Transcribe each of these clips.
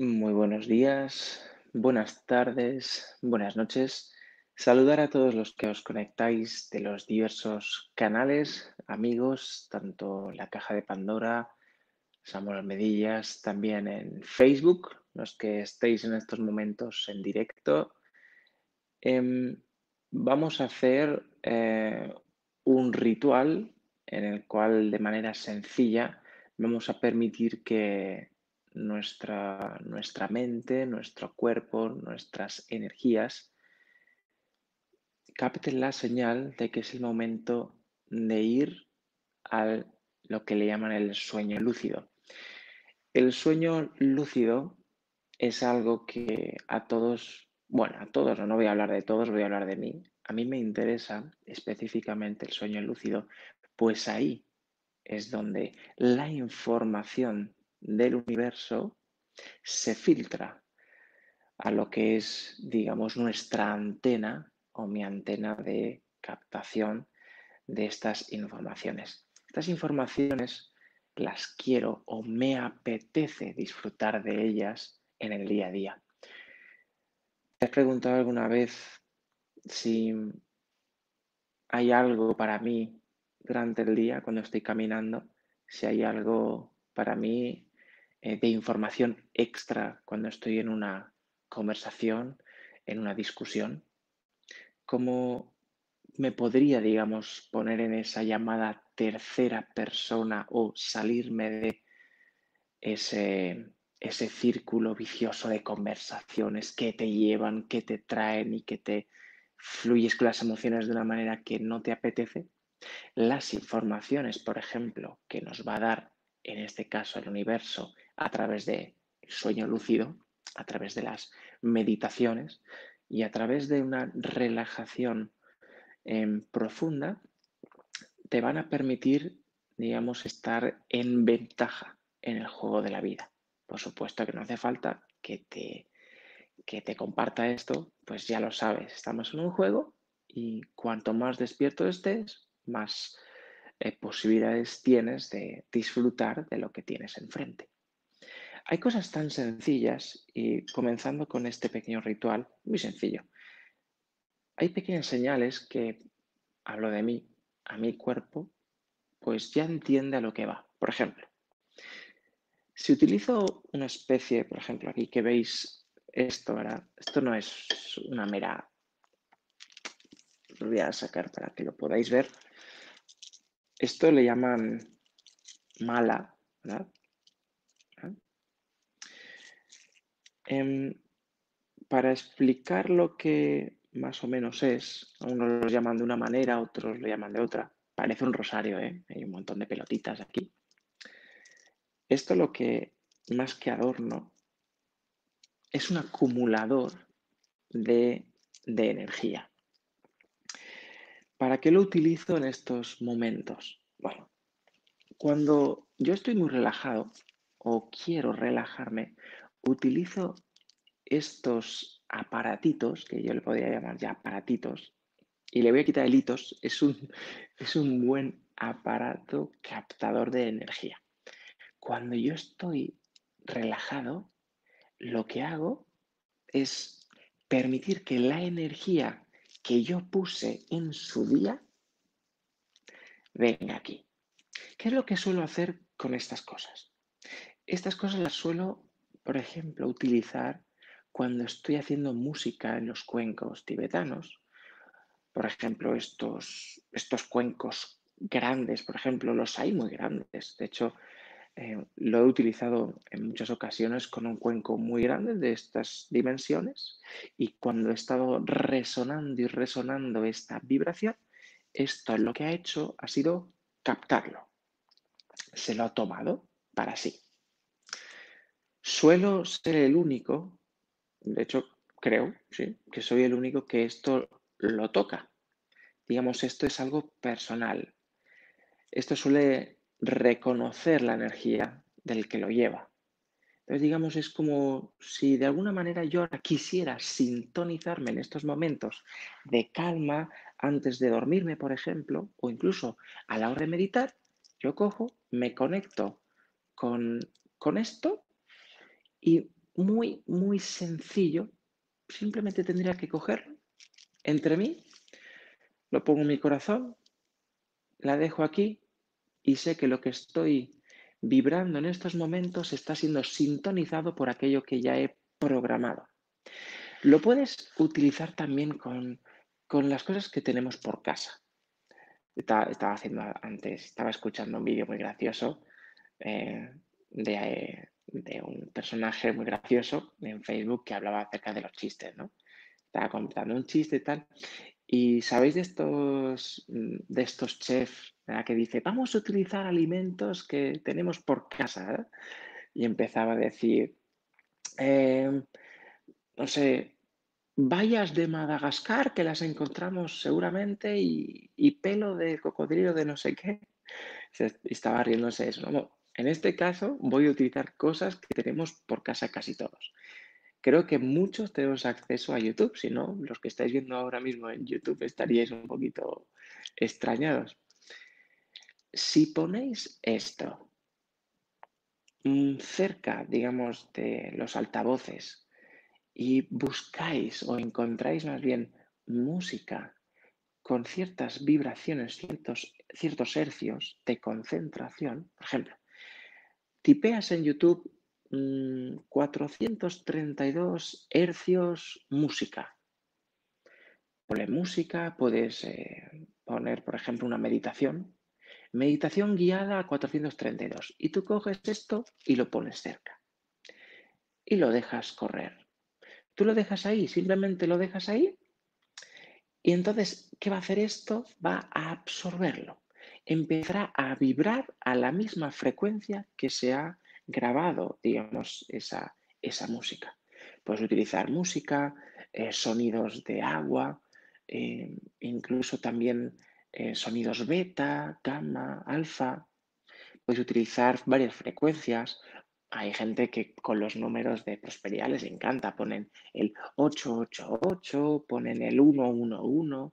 Muy buenos días, buenas tardes, buenas noches. Saludar a todos los que os conectáis de los diversos canales, amigos, tanto la Caja de Pandora, Samuel Medillas, también en Facebook, los que estéis en estos momentos en directo. Em, vamos a hacer eh, un ritual en el cual de manera sencilla vamos a permitir que nuestra, nuestra mente, nuestro cuerpo, nuestras energías capten la señal de que es el momento de ir a lo que le llaman el sueño lúcido. El sueño lúcido es algo que a todos, bueno, a todos, no voy a hablar de todos, voy a hablar de mí. A mí me interesa específicamente el sueño lúcido, pues ahí es donde la información del universo se filtra a lo que es, digamos, nuestra antena o mi antena de captación de estas informaciones. Estas informaciones las quiero o me apetece disfrutar de ellas en el día a día. ¿Te has preguntado alguna vez si hay algo para mí durante el día cuando estoy caminando? Si hay algo para mí eh, de información extra cuando estoy en una conversación, en una discusión? ¿Cómo me podría, digamos, poner en esa llamada tercera persona o salirme de ese, ese círculo vicioso de conversaciones que te llevan, que te traen y que te fluyes con las emociones de una manera que no te apetece? Las informaciones, por ejemplo, que nos va a dar, en este caso, el universo a través del sueño lúcido, a través de las meditaciones y a través de una relajación em, profunda, te van a permitir, digamos, estar en ventaja en el juego de la vida. Por supuesto que no hace falta que te, que te comparta esto, pues ya lo sabes, estamos en un juego y cuanto más despierto estés, más eh, posibilidades tienes de disfrutar de lo que tienes enfrente. Hay cosas tan sencillas y comenzando con este pequeño ritual, muy sencillo. Hay pequeñas señales que, hablo de mí, a mi cuerpo, pues ya entiende a lo que va. Por ejemplo, si utilizo una especie, por ejemplo, aquí que veis esto, ¿verdad? Esto no es una mera... Lo voy a sacar para que lo podáis ver. Esto le llaman mala, ¿verdad? Em, para explicar lo que más o menos es, unos lo llaman de una manera, otros lo llaman de otra. Parece un rosario, ¿eh? Hay un montón de pelotitas aquí. Esto lo que, más que adorno, es un acumulador de, de energía. ¿Para qué lo utilizo en estos momentos? Bueno, cuando yo estoy muy relajado o quiero relajarme, utilizo estos aparatitos, que yo le podría llamar ya aparatitos, y le voy a quitar el hitos, es un, es un buen aparato captador de energía. Cuando yo estoy relajado, lo que hago es permitir que la energía que yo puse en su día venga aquí. ¿Qué es lo que suelo hacer con estas cosas? Estas cosas las suelo por ejemplo, utilizar cuando estoy haciendo música en los cuencos tibetanos. Por ejemplo, estos, estos cuencos grandes, por ejemplo, los hay muy grandes. De hecho, eh, lo he utilizado en muchas ocasiones con un cuenco muy grande de estas dimensiones y cuando he estado resonando y resonando esta vibración, esto lo que ha hecho ha sido captarlo. Se lo ha tomado para sí. Suelo ser el único, de hecho creo, sí, que soy el único que esto lo toca. Digamos, esto es algo personal. Esto suele reconocer la energía del que lo lleva. Entonces, digamos, es como si de alguna manera yo ahora quisiera sintonizarme en estos momentos de calma antes de dormirme, por ejemplo, o incluso a la hora de meditar, yo cojo, me conecto con, con esto y muy, muy sencillo. Simplemente tendría que cogerlo entre mí, lo pongo en mi corazón, la dejo aquí y sé que lo que estoy vibrando en estos momentos está siendo sintonizado por aquello que ya he programado. Lo puedes utilizar también con, las cosas que tenemos por casa. Estaba, haciendo antes, estaba escuchando un vídeo muy gracioso eh, de, de, un personaje muy gracioso en Facebook que hablaba acerca de los chistes, ¿no? Estaba contando un chiste y tal. Y sabéis de estos, de estos chefs que dice, vamos a utilizar alimentos que tenemos por casa. Y empezaba a decir, em, no sé, bayas de Madagascar que las encontramos seguramente y, pelo de cocodrilo de no sé qué. estaba riéndose eso. En este caso voy a utilizar cosas que tenemos por casa casi todos. Creo que muchos tenemos acceso a YouTube, si no, los que estáis viendo ahora mismo en YouTube estaríais un poquito extrañados. Si ponéis esto mm, cerca, digamos, de los altavoces y buscáis o encontráis más bien música con ciertas vibraciones, ciertos, ciertos hercios de concentración, por ejemplo, tipeas en YouTube 432 mm, hercios música. Ponle música, puedes eh, poner, por ejemplo, una meditación. Meditación guiada a 432. Y tú coges esto y lo pones cerca. Y lo dejas correr. Tú lo dejas ahí, simplemente lo dejas ahí. Y entonces, ¿qué va a hacer esto? Va a absorberlo. Empezará a vibrar a la misma frecuencia que se ha grabado, digamos, esa, esa música. Puedes utilizar música, eh, sonidos de agua, eh, incluso también eh, sonidos beta, gamma, alfa. Puedes utilizar varias frecuencias. Hay gente que con los números de prosperidad les encanta. Ponen el 888, ponen el 111.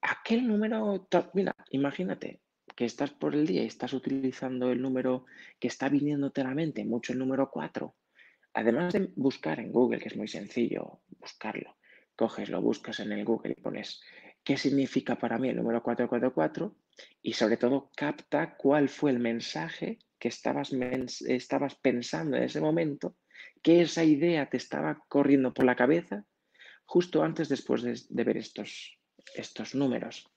Aquel número, mira, imagínate, que estás por el día y estás utilizando el número que está viniéndote a la mente, mucho el número 4, además de buscar en Google, que es muy sencillo buscarlo, coges, lo buscas en el Google y pones qué significa para mí el número 444 y sobre todo capta cuál fue el mensaje que estabas, estabas pensando en ese momento, que esa idea te estaba corriendo por la cabeza justo antes después de, de ver estos, estos números.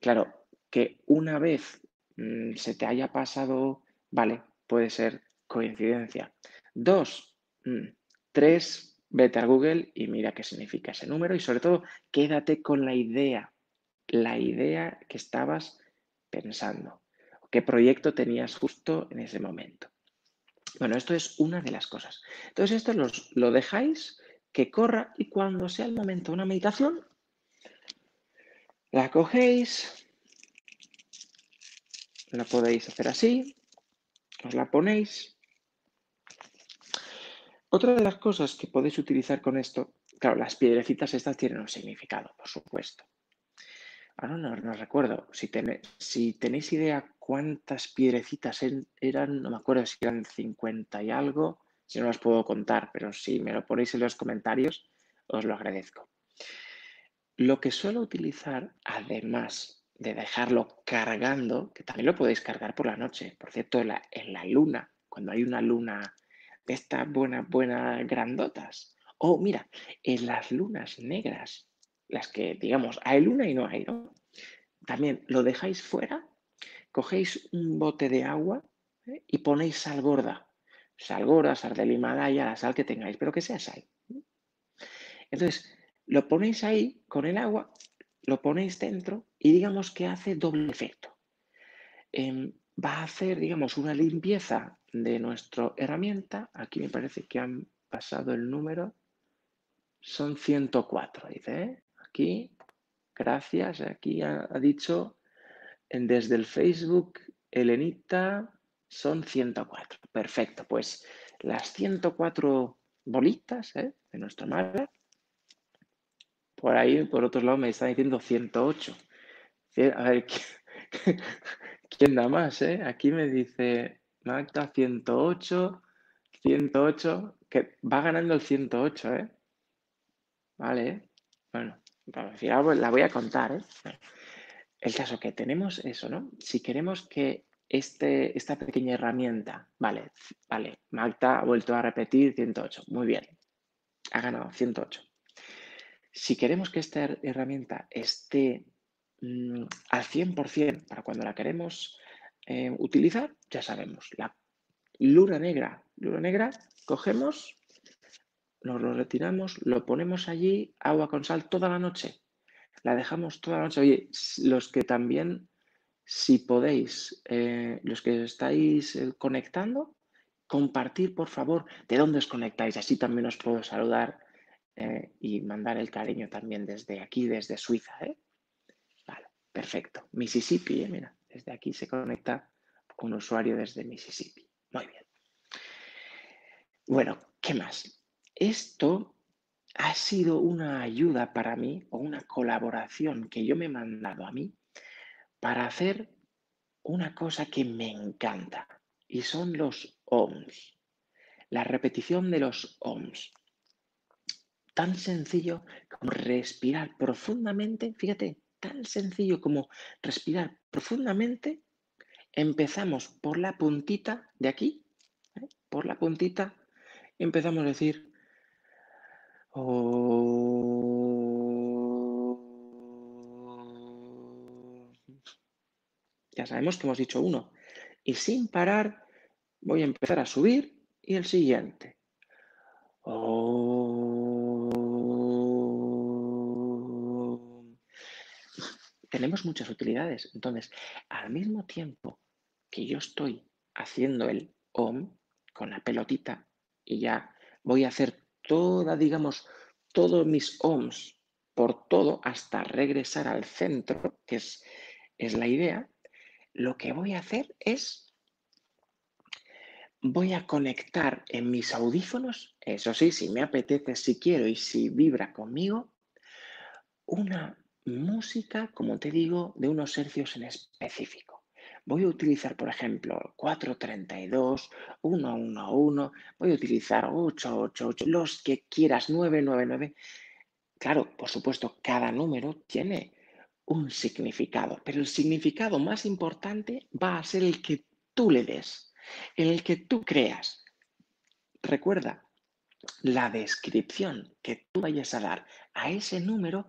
Claro, que una vez mm, se te haya pasado, vale, puede ser coincidencia. Dos, mm, tres, vete a Google y mira qué significa ese número y sobre todo quédate con la idea, la idea que estabas pensando, qué proyecto tenías justo en ese momento. Bueno, esto es una de las cosas. Entonces, esto lo dejáis que corra y cuando sea el momento de una meditación, la cogéis, la podéis hacer así, os la ponéis. Otra de las cosas que podéis utilizar con esto, claro, las piedrecitas estas tienen un significado, por supuesto. Ahora no, recuerdo, si, si tenéis idea cuántas piedrecitas eran, no me acuerdo si eran 50 y algo, si no las puedo contar, pero si me lo ponéis en los comentarios, os lo agradezco. Lo que suelo utilizar, además de dejarlo cargando, que también lo podéis cargar por la noche. Por cierto, en la, luna, cuando hay una luna de estas buenas, buenas grandotas. O mira, en las lunas negras, las que digamos hay luna y no hay, ¿no? También lo dejáis fuera, cogéis un bote de agua ¿eh? y ponéis sal gorda. Sal gorda, sal del Himalaya, la sal que tengáis, pero que sea sal. Entonces, lo ponéis ahí con el agua lo ponéis dentro y digamos que hace doble efecto. Em, va a hacer, digamos, una limpieza de nuestra herramienta. Aquí me parece que han pasado el número. Son 104, dice. ¿eh? Aquí, gracias. Aquí ha, dicho desde el Facebook, Elenita, son 104. Perfecto, pues las 104 bolitas ¿eh? de nuestro mapa por ahí, por otro lado, me está diciendo 108. A ver, ¿quién, da más? Eh? Aquí me dice Magda 108, 108. que va ganando el 108, ¿eh? Vale, bueno, la voy a contar, ¿eh? El caso que tenemos eso, ¿no? Si queremos que este, esta pequeña herramienta, vale, vale, Magda ha vuelto a repetir 108, muy bien, ha ganado 108. Si queremos que esta herramienta esté mm, al 100% para cuando la queremos eh, utilizar, ya sabemos, la luna negra, luna negra, cogemos, nos lo retiramos, lo ponemos allí, agua con sal toda la noche la dejamos toda la noche. Oye, los que también, si podéis, eh, los que estáis eh, conectando, compartir, por favor, de dónde os conectáis. Así también os puedo saludar eh, y mandar el cariño también desde aquí, desde Suiza. Vale, perfecto. Mississippi, mira, desde aquí se conecta un usuario desde Mississippi. Muy bien. Bueno, ¿qué más? Esto ha sido una ayuda para mí o una colaboración que yo me he mandado a mí para hacer una cosa que me encanta y son los OMS, la repetición de los OMS. Tan sencillo como respirar profundamente, fíjate, tan sencillo como respirar profundamente. Empezamos por la puntita de aquí, ¿eh? por la puntita, empezamos a decir ya sabemos que hemos dicho uno. Y sin parar voy a empezar a subir y el siguiente. Tenemos muchas utilidades. Entonces, al mismo tiempo que yo estoy haciendo el OM con la pelotita y ya voy a hacer toda, digamos, todos mis ohms por todo hasta regresar al centro, que es, es la idea, lo que voy a hacer es, voy a conectar en mis audífonos, eso sí, si me apetece, si quiero y si vibra conmigo, una música, como te digo, de unos hercios en específico voy a utilizar, por ejemplo, 432, 111, voy a utilizar 888, los que quieras, 999. Claro, por supuesto, cada número tiene un significado, pero el significado más importante va a ser el que tú le des, el que tú creas. Recuerda, la descripción que tú vayas a dar a ese número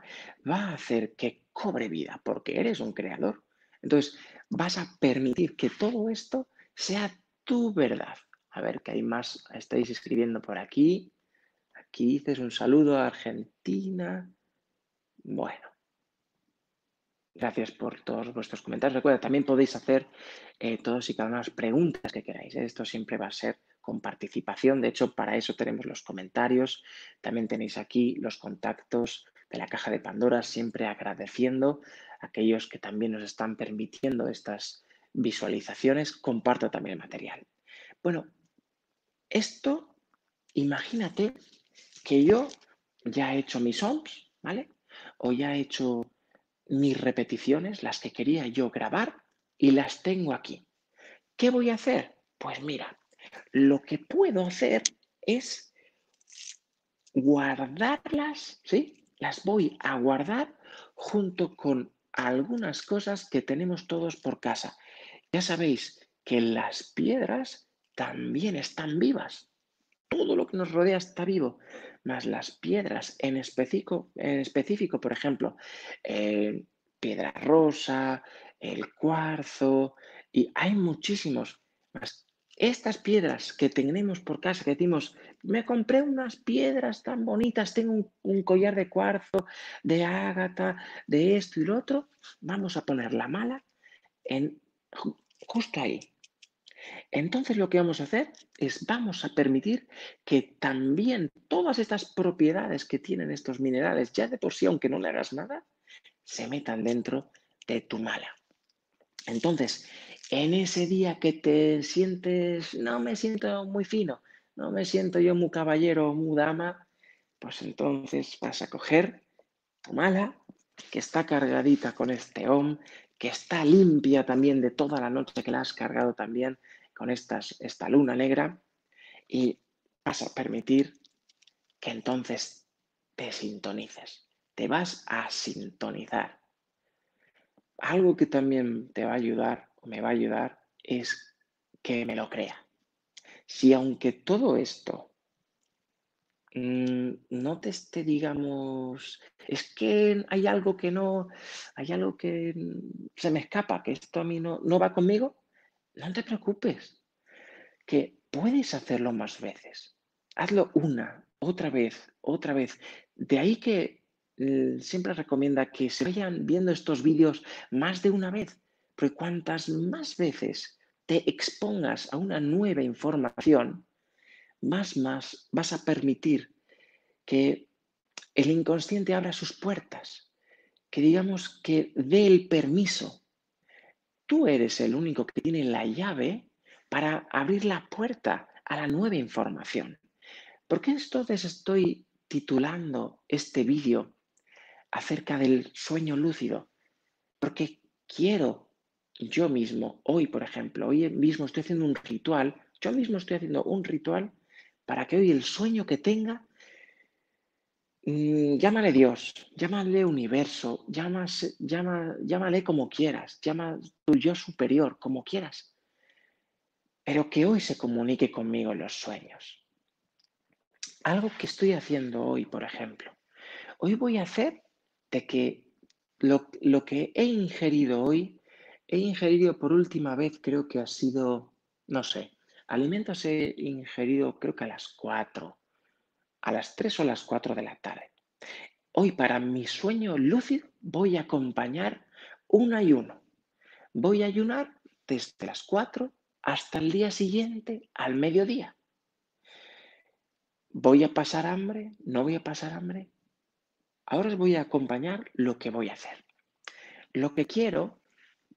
va a hacer que cobre vida, porque eres un creador. Entonces, vas a permitir que todo esto sea tu verdad. A ver, que hay más, estáis escribiendo por aquí. Aquí dices un saludo a Argentina. Bueno, gracias por todos vuestros comentarios. Recuerda, también podéis hacer eh, todos y cada una de las preguntas que queráis. ¿eh? Esto siempre va a ser con participación. De hecho, para eso tenemos los comentarios. También tenéis aquí los contactos de la caja de Pandora, siempre agradeciendo aquellos que también nos están permitiendo estas visualizaciones, comparto también el material. Bueno, esto, imagínate que yo ya he hecho mis OMS, ¿vale? O ya he hecho mis repeticiones, las que quería yo grabar, y las tengo aquí. ¿Qué voy a hacer? Pues mira, lo que puedo hacer es guardarlas, ¿sí? Las voy a guardar junto con algunas cosas que tenemos todos por casa. Ya sabéis que las piedras también están vivas. Todo lo que nos rodea está vivo, más las piedras en específico, en específico por ejemplo, eh, piedra rosa, el cuarzo, y hay muchísimos más. Estas piedras que tenemos por casa, que decimos, me compré unas piedras tan bonitas, tengo un, collar de cuarzo, de ágata, de esto y lo otro, vamos a poner la mala en, justo ahí. Entonces lo que vamos a hacer es vamos a permitir que también todas estas propiedades que tienen estos minerales, ya de por sí, aunque no le hagas nada, se metan dentro de tu mala. Entonces, en ese día que te sientes, no me siento muy fino, no me siento yo muy caballero o muy dama, pues entonces vas a coger tu mala, que está cargadita con este OM, que está limpia también de toda la noche que la has cargado también con estas, esta luna negra, y vas a permitir que entonces te sintonices, te vas a sintonizar. Algo que también te va a ayudar, me va a ayudar, es que me lo crea. Si aunque todo esto mm, no te esté, digamos, es que hay algo que no, hay algo que se me escapa, que esto a mí no, no va conmigo, no te preocupes, que puedes hacerlo más veces. Hazlo una, otra vez, otra vez. De ahí que eh, siempre recomienda que se vayan viendo estos vídeos más de una vez, porque cuantas más veces te expongas a una nueva información, más, más vas a permitir que el inconsciente abra sus puertas, que digamos que dé el permiso. Tú eres el único que tiene la llave para abrir la puerta a la nueva información. ¿Por qué entonces estoy titulando este vídeo acerca del sueño lúcido? Porque quiero yo mismo, hoy por ejemplo, hoy mismo estoy haciendo un ritual, yo mismo estoy haciendo un ritual para que hoy el sueño que tenga, mmm, llámale Dios, llámale universo, llámale como quieras, llama tu yo superior, como quieras, pero que hoy se comunique conmigo los sueños. Algo que estoy haciendo hoy, por ejemplo. Hoy voy a hacer de que lo, que he ingerido hoy, he ingerido por última vez, creo que ha sido, no sé, alimentos he ingerido creo que a las 4, a las 3 o las 4 de la tarde. Hoy para mi sueño lúcido voy a acompañar un ayuno. Voy a ayunar desde las 4 hasta el día siguiente al mediodía. ¿Voy a pasar hambre? ¿No voy a pasar hambre? Ahora os voy a acompañar lo que voy a hacer. Lo que quiero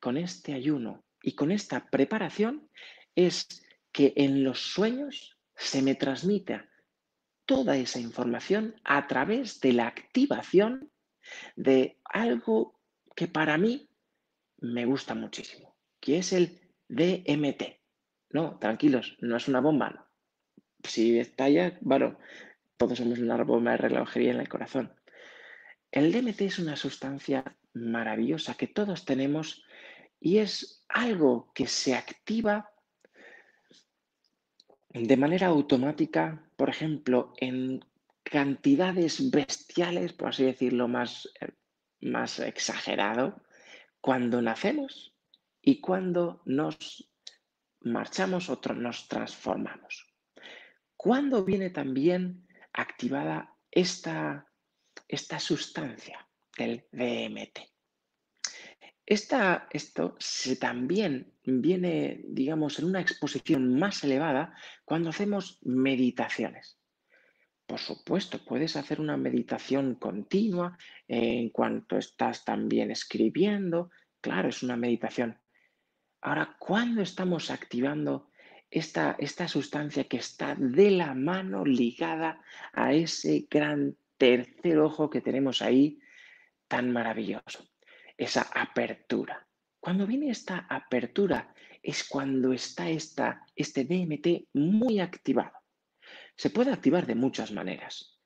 con este ayuno y con esta preparación es que en los sueños se me transmita toda esa información a través de la activación de algo que para mí me gusta muchísimo, que es el DMT. No, tranquilos, no es una bomba, si estalla, bueno, todos somos una bomba de relojería en el corazón. El DMT es una sustancia maravillosa que todos tenemos y es algo que se activa de manera automática, por ejemplo, en cantidades bestiales, por así decirlo, más, más exagerado, cuando nacemos y cuando nos marchamos o nos transformamos. ¿Cuándo viene también activada esta, esta sustancia del DMT? Esto se también viene, digamos, en una exposición más elevada cuando hacemos meditaciones. Por supuesto, puedes hacer una meditación continua en cuanto estás también escribiendo. Claro, es una meditación. Ahora, ¿cuándo estamos activando esta, esta sustancia que está de la mano ligada a ese gran tercer ojo que tenemos ahí tan maravilloso, esa apertura. Cuando viene esta apertura es cuando está esta, este DMT muy activado. Se puede activar de muchas maneras.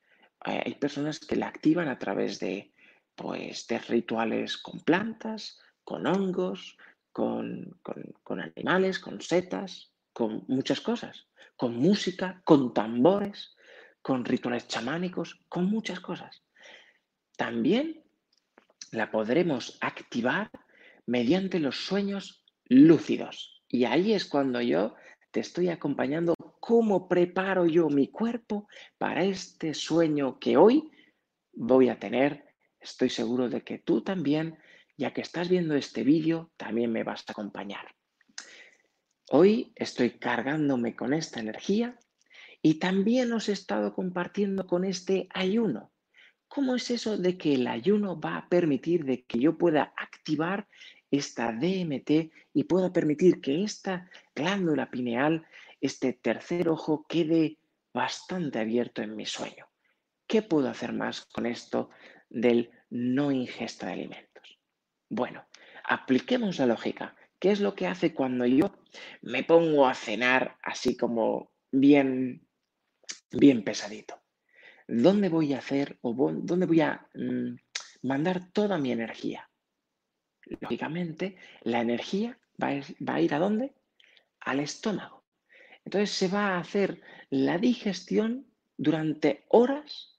Eh, hay personas que la activan a través de, pues, de rituales con plantas, con hongos, con, con animales, con setas, con muchas cosas, con música, con tambores, con rituales chamánicos, con muchas cosas. También la podremos activar mediante los sueños lúcidos. Y ahí es cuando yo te estoy acompañando cómo preparo yo mi cuerpo para este sueño que hoy voy a tener. Estoy seguro de que tú también, ya que estás viendo este vídeo, también me vas a acompañar. Hoy estoy cargándome con esta energía y también os he estado compartiendo con este ayuno. ¿Cómo es eso de que el ayuno va a permitir de que yo pueda activar esta DMT y pueda permitir que esta glándula pineal, este tercer ojo, quede bastante abierto en mi sueño? ¿Qué puedo hacer más con esto del no ingesta de alimentos? Bueno, apliquemos la lógica. ¿Qué es lo que hace cuando yo me pongo a cenar así como bien bien pesadito. ¿Dónde voy a hacer o dónde voy a mm, mandar toda mi energía? Lógicamente, la energía va va a ir a dónde? Al estómago. Entonces se va a hacer la digestión durante horas.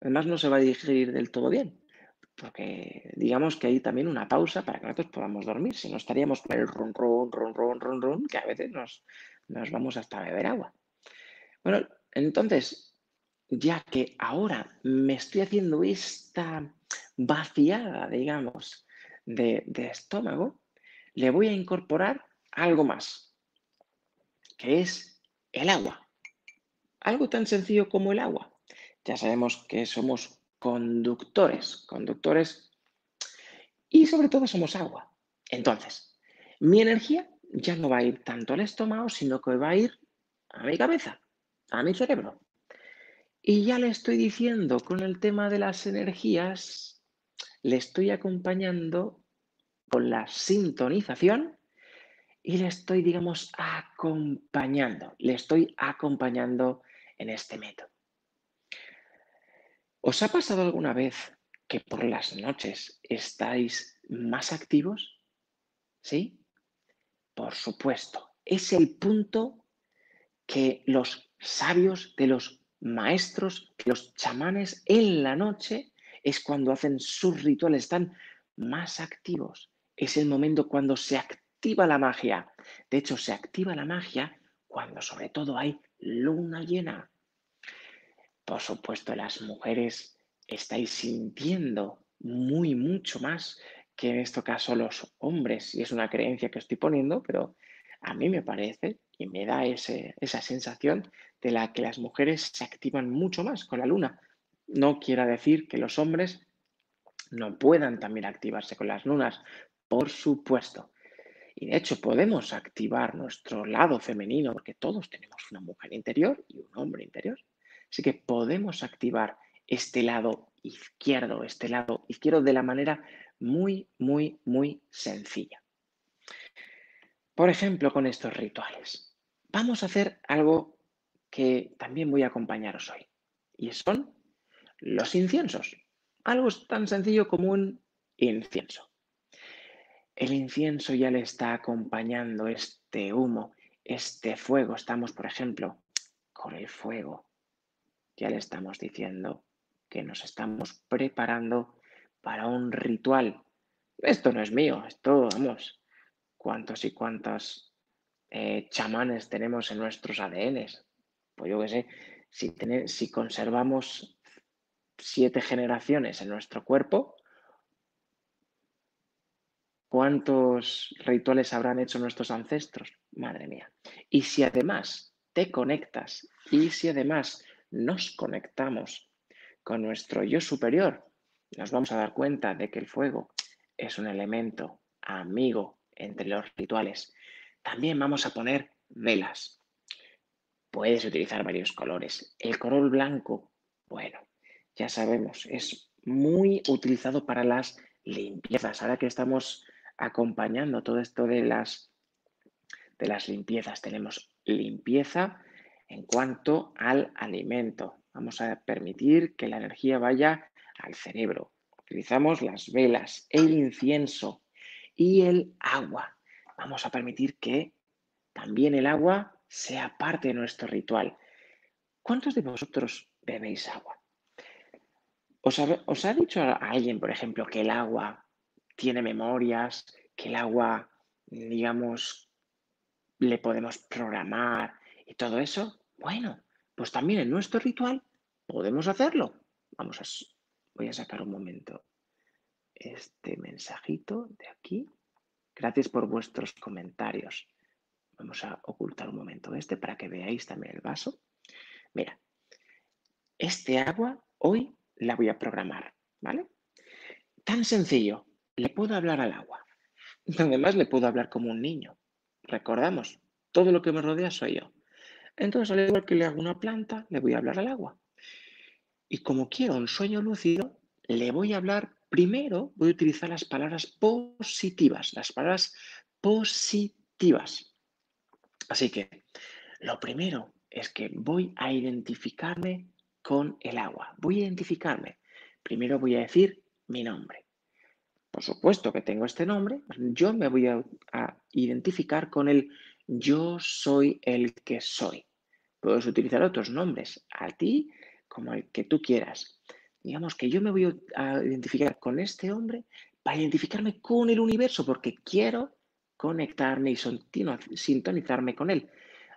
Además, no se va a digerir del todo bien, porque digamos que hay también una pausa para que nosotros podamos dormir, si no estaríamos con el ron, ron, ron, ron, ron, ron, que a veces nos, nos vamos hasta beber agua. Bueno, entonces, ya que ahora me estoy haciendo esta vaciada, digamos, de, estómago, le voy a incorporar algo más, que es el agua. Algo tan sencillo como el agua. Ya sabemos que somos conductores, conductores y sobre todo somos agua. Entonces, mi energía ya no va a ir tanto al estómago, sino que va a ir a mi cabeza, a mi cerebro. Y ya le estoy diciendo con el tema de las energías, le estoy acompañando con la sintonización y le estoy, digamos, acompañando, le estoy acompañando en este método. ¿Os ha pasado alguna vez que por las noches estáis más activos? ¿Sí? Por supuesto. Es el punto que los sabios de los maestros, los chamanes en la noche es cuando hacen sus rituales, están más activos. Es el momento cuando se activa la magia. De hecho, se activa la magia cuando sobre todo hay luna llena. Por supuesto, las mujeres estáis sintiendo muy, mucho más que en este caso los hombres, y es una creencia que estoy poniendo, pero a mí me parece y me da esa sensación de la que las mujeres se activan mucho más con la luna. No quiera decir que los hombres no puedan también activarse con las lunas, por supuesto. Y de hecho podemos activar nuestro lado femenino, porque todos tenemos una mujer interior y un hombre interior. Así que podemos activar este lado izquierdo, este lado izquierdo de la manera muy, muy, muy sencilla. Por ejemplo, con estos rituales. Vamos a hacer algo que también voy a acompañaros hoy. Y son los inciensos. Algo tan sencillo como un incienso. El incienso ya le está acompañando este humo, este fuego. Estamos, por ejemplo, con el fuego ya le estamos diciendo que nos estamos preparando para un ritual. Esto no es mío, esto, vamos, cuántos y cuántos eh, chamanes tenemos en nuestros ADNs. Pues yo qué sé, si, si conservamos siete generaciones en nuestro cuerpo, ¿cuántos rituales habrán hecho nuestros ancestros? Madre mía. Y si además te conectas y si además nos conectamos con nuestro yo superior, nos vamos a dar cuenta de que el fuego es un elemento amigo entre los rituales. También vamos a poner velas. Puedes utilizar varios colores. El color blanco, bueno, ya sabemos, es muy utilizado para las limpiezas. Ahora que estamos acompañando todo esto de las, de las limpiezas, tenemos limpieza en cuanto al alimento. Vamos a permitir que la energía vaya al cerebro. Utilizamos las velas, el incienso y el agua. Vamos a permitir que también el agua sea parte de nuestro ritual. ¿Cuántos de vosotros bebéis agua? ¿Os ha, dicho alguien, por ejemplo, que el agua tiene memorias, que el agua, digamos, le podemos programar, y todo eso, bueno, pues también en nuestro ritual podemos hacerlo. Vamos a, voy a sacar un momento este mensajito de aquí. Gracias por vuestros comentarios. Vamos a ocultar un momento este para que veáis también el vaso. Mira, este agua hoy la voy a programar, ¿vale? Tan sencillo, le puedo hablar al agua. Además le puedo hablar como un niño. Recordamos, todo lo que me rodea soy yo. Entonces, al igual que le hago una planta, le voy a hablar al agua. Y como quiero un sueño lúcido, le voy a hablar primero, voy a utilizar las palabras positivas, las palabras positivas. Así que lo primero es que voy a identificarme con el agua. Voy a identificarme. Primero voy a decir mi nombre. Por supuesto que tengo este nombre, yo me voy a, identificar con el yo soy el que soy. Puedes utilizar otros nombres, a ti como el que tú quieras. Digamos que yo me voy a identificar con este hombre para identificarme con el universo, porque quiero conectarme y sintonizarme con él.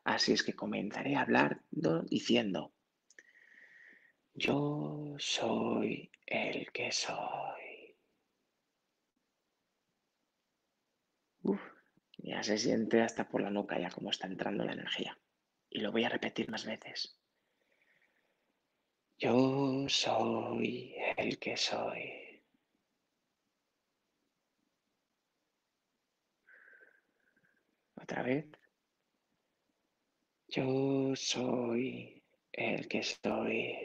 Así es que comenzaré a hablar diciendo, yo soy el que soy. ya se siente hasta por la nuca ya como está entrando la energía. Y lo voy a repetir más veces. Yo soy el que soy. Otra vez. Yo soy el que soy.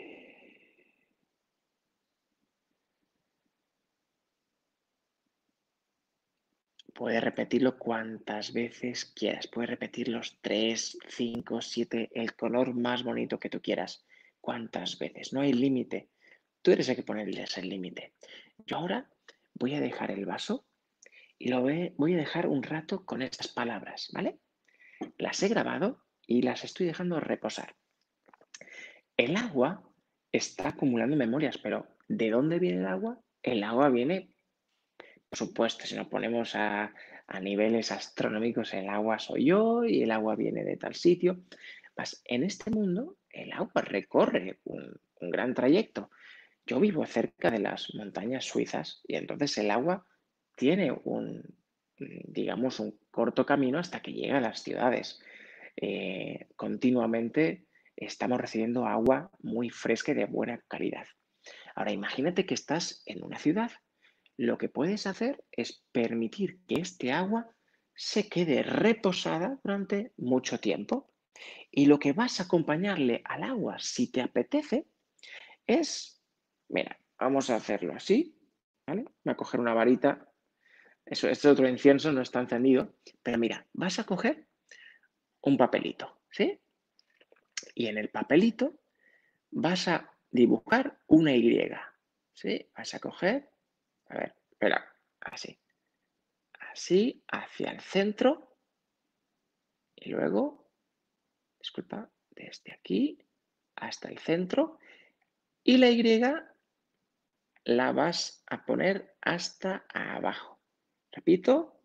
Puedes repetirlo cuantas veces quieras. Puedes repetirlos tres, cinco, siete, el color más bonito que tú quieras. Cuantas veces. No hay límite. Tú eres el que ponerles el límite. Yo ahora voy a dejar el vaso y lo voy a dejar un rato con estas palabras, ¿vale? Las he grabado y las estoy dejando reposar. El agua está acumulando memorias, pero ¿de dónde viene el agua? El agua viene por supuesto, si nos ponemos a, niveles astronómicos, el agua soy yo y el agua viene de tal sitio. Pues en este mundo, el agua recorre un, gran trayecto. Yo vivo cerca de las montañas suizas y entonces el agua tiene un, digamos, un corto camino hasta que llega a las ciudades. Eh, continuamente estamos recibiendo agua muy fresca y de buena calidad. Ahora imagínate que estás en una ciudad lo que puedes hacer es permitir que este agua se quede reposada durante mucho tiempo. Y lo que vas a acompañarle al agua, si te apetece, es, mira, vamos a hacerlo así, ¿vale? Voy a coger una varita, eso, este otro incienso no está encendido, pero mira, vas a coger un papelito, ¿sí? Y en el papelito vas a dibujar una Y, ¿sí? Vas a coger a ver, espera, así. Así, hacia el centro. Y luego, disculpa, desde aquí hasta el centro. Y la Y la vas a poner hasta abajo. Repito,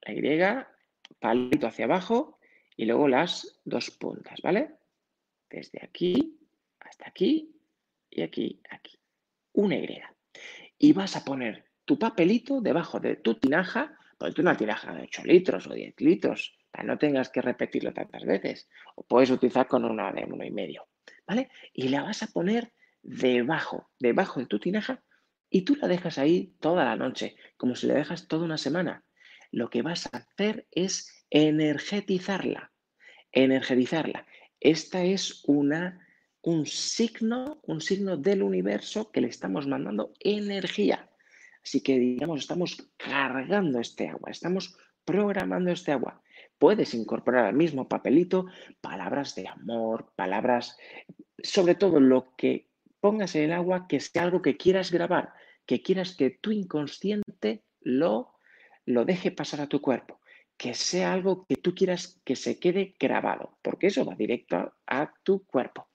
la Y, palito hacia abajo y luego las dos puntas, ¿vale? Desde aquí hasta aquí y aquí, aquí. Una Y y vas a poner tu papelito debajo de tu tinaja, ponte una tinaja de 8 litros o 10 litros, para no tengas que repetirlo tantas veces. O puedes utilizar con una de uno y medio, ¿vale? Y la vas a poner debajo, debajo de tu tinaja y tú la dejas ahí toda la noche, como si la dejas toda una semana. Lo que vas a hacer es energetizarla, energetizarla. Esta es una un signo, un signo del universo que le estamos mandando energía. Así que, digamos, estamos cargando este agua, estamos programando este agua. Puedes incorporar al mismo papelito palabras de amor, palabras, sobre todo lo que pongas en el agua, que sea algo que quieras grabar, que quieras que tu inconsciente lo, lo deje pasar a tu cuerpo, que sea algo que tú quieras que se quede grabado, porque eso va directo a tu cuerpo.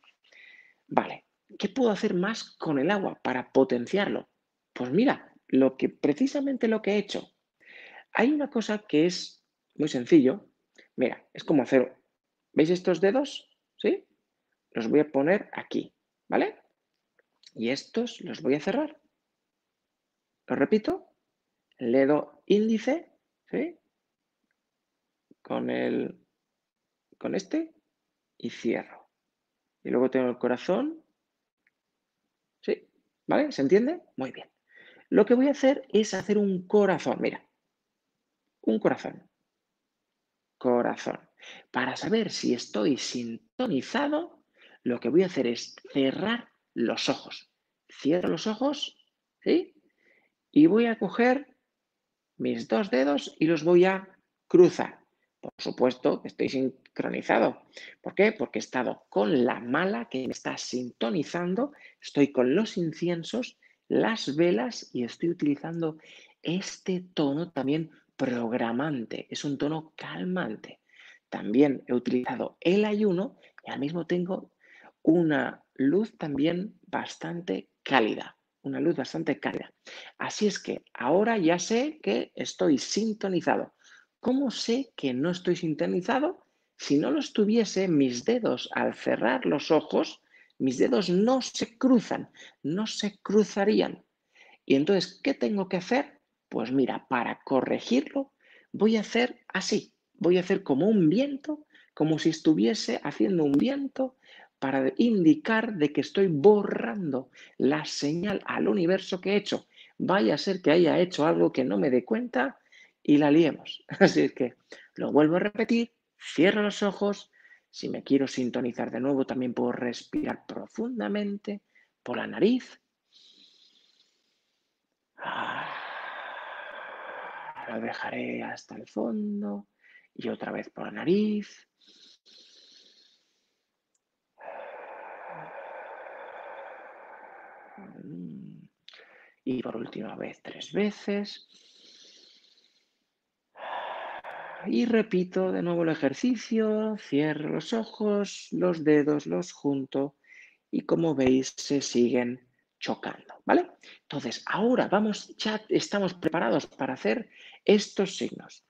Vale, ¿qué puedo hacer más con el agua para potenciarlo? Pues mira, lo que precisamente lo que he hecho. Hay una cosa que es muy sencillo. Mira, es como hacer, ¿veis estos dedos? ¿Sí? Los voy a poner aquí, ¿vale? Y estos los voy a cerrar. Lo repito, el dedo índice, ¿sí? Con el, con este y cierro. Y luego tengo el corazón. ¿Sí? ¿Vale? ¿Se entiende? Muy bien. Lo que voy a hacer es hacer un corazón. Mira. Un corazón. Corazón. Para saber si estoy sintonizado, lo que voy a hacer es cerrar los ojos. Cierro los ojos, ¿sí? Y voy a coger mis dos dedos y los voy a cruzar. Por supuesto que estoy sincronizado. ¿Por qué? Porque he estado con la mala que me está sintonizando, estoy con los inciensos, las velas y estoy utilizando este tono también programante, es un tono calmante. También he utilizado el ayuno y al mismo tengo una luz también bastante cálida, una luz bastante cálida. Así es que ahora ya sé que estoy sintonizado. ¿Cómo sé que no estoy sintonizado? Si no lo estuviese, mis dedos al cerrar los ojos, mis dedos no se cruzan, no se cruzarían. Y entonces, ¿qué tengo que hacer? Pues mira, para corregirlo, voy a hacer así. Voy a hacer como un viento, como si estuviese haciendo un viento para indicar de que estoy borrando la señal al universo que he hecho. Vaya a ser que haya hecho algo que no me dé cuenta y la liemos. Así es que lo vuelvo a repetir, cierro los ojos. Si me quiero sintonizar de nuevo, también puedo respirar profundamente por la nariz. Ah, lo dejaré hasta el fondo y otra vez por la nariz. Y por última vez tres veces. Y repito de nuevo el ejercicio, cierro los ojos, los dedos los junto y como veis se siguen chocando, ¿vale? Entonces, ahora vamos, ya estamos preparados para hacer estos signos.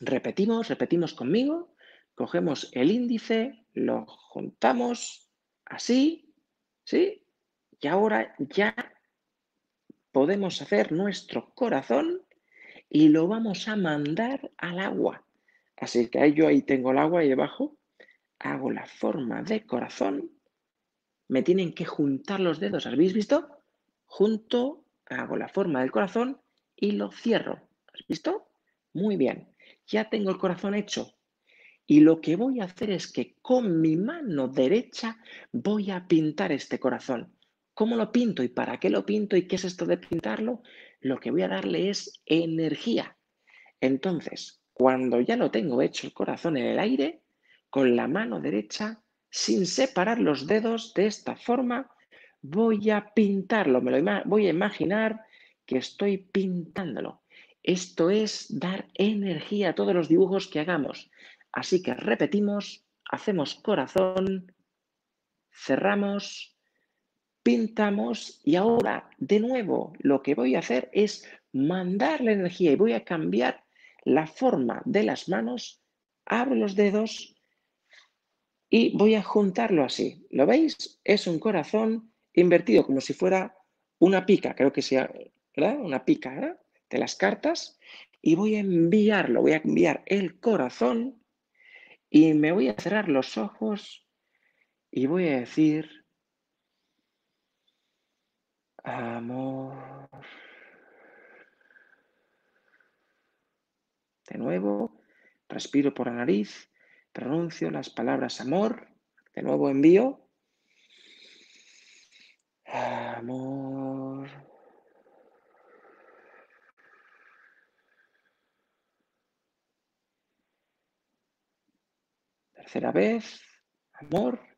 Repetimos, repetimos conmigo, cogemos el índice, lo juntamos así, ¿sí? Y ahora ya podemos hacer nuestro corazón y lo vamos a mandar al agua. Así que yo ahí tengo el agua ahí debajo, hago la forma de corazón, me tienen que juntar los dedos, ¿habéis visto? Junto, hago la forma del corazón y lo cierro. ¿Has visto? Muy bien ya tengo el corazón hecho. Y lo que voy a hacer es que con mi mano derecha voy a pintar este corazón. ¿Cómo lo pinto y para qué lo pinto y qué es esto de pintarlo? Lo que voy a darle es energía. Entonces, cuando ya lo tengo hecho el corazón en el aire, con la mano derecha, sin separar los dedos de esta forma, voy a pintarlo. Me lo voy a imaginar que estoy pintándolo. Esto es dar energía a todos los dibujos que hagamos. Así que repetimos, hacemos corazón, cerramos, pintamos y ahora de nuevo lo que voy a hacer es mandar la energía y voy a cambiar la forma de las manos, abro los dedos y voy a juntarlo así. ¿Lo veis? Es un corazón invertido como si fuera una pica, creo que sea. Una pica, ¿verdad? de las cartas y voy a enviarlo, voy a enviar el corazón y me voy a cerrar los ojos y voy a decir, amor. De nuevo, respiro por la nariz, pronuncio las palabras amor, de nuevo envío. Amor. Tercera vez, amor.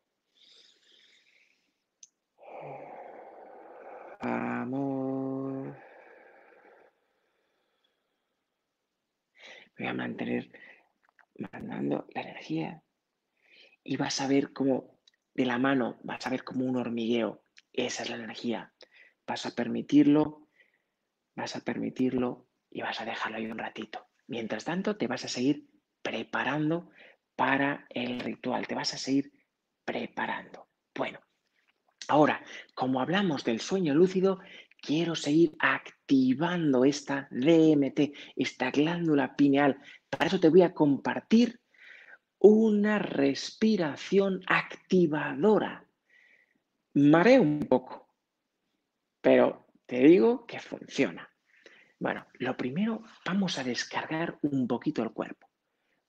Voy a mantener mandando la energía y vas a ver como de la mano, vas a ver como un hormigueo. Esa es la energía. Vas a permitirlo, vas a permitirlo y vas a dejarlo ahí un ratito. Mientras tanto, te vas a seguir preparando para el ritual, te vas a seguir preparando. Bueno, ahora, como hablamos del sueño lúcido, quiero seguir activando esta DMT, esta glándula pineal. Para eso te voy a compartir una respiración activadora. Mareo un poco, pero te digo que funciona. Bueno, lo primero, vamos a descargar un poquito el cuerpo.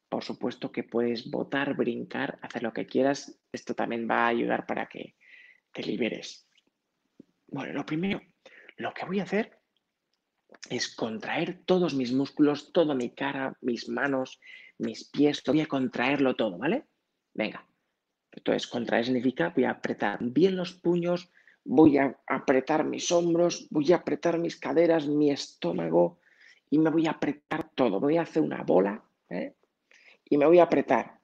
Por supuesto que puedes votar, brincar, hacer lo que quieras. Esto también va a ayudar para que te liberes. Bueno, lo primero, lo que voy a hacer es contraer todos mis músculos, toda mi cara, mis manos, mis pies, voy a contraerlo todo, ¿vale? Venga. Entonces, contraer significa voy a apretar bien los puños, voy a apretar mis hombros, voy a apretar mis caderas, mi estómago y me voy a apretar todo. Voy a hacer una bola ¿eh? y me voy a apretar.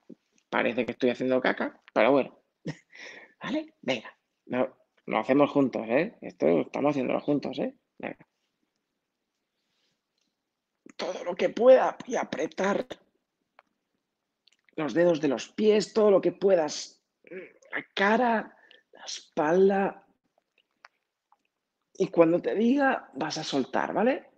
Parece que estoy haciendo caca, pero bueno. ¿Vale? Venga. Lo hacemos juntos, ¿eh? Esto estamos haciéndolo juntos, ¿eh? Venga. Todo lo que pueda, a apretar los dedos de los pies, todo lo que puedas. La cara, la espalda. Y cuando te diga, vas a soltar, ¿vale?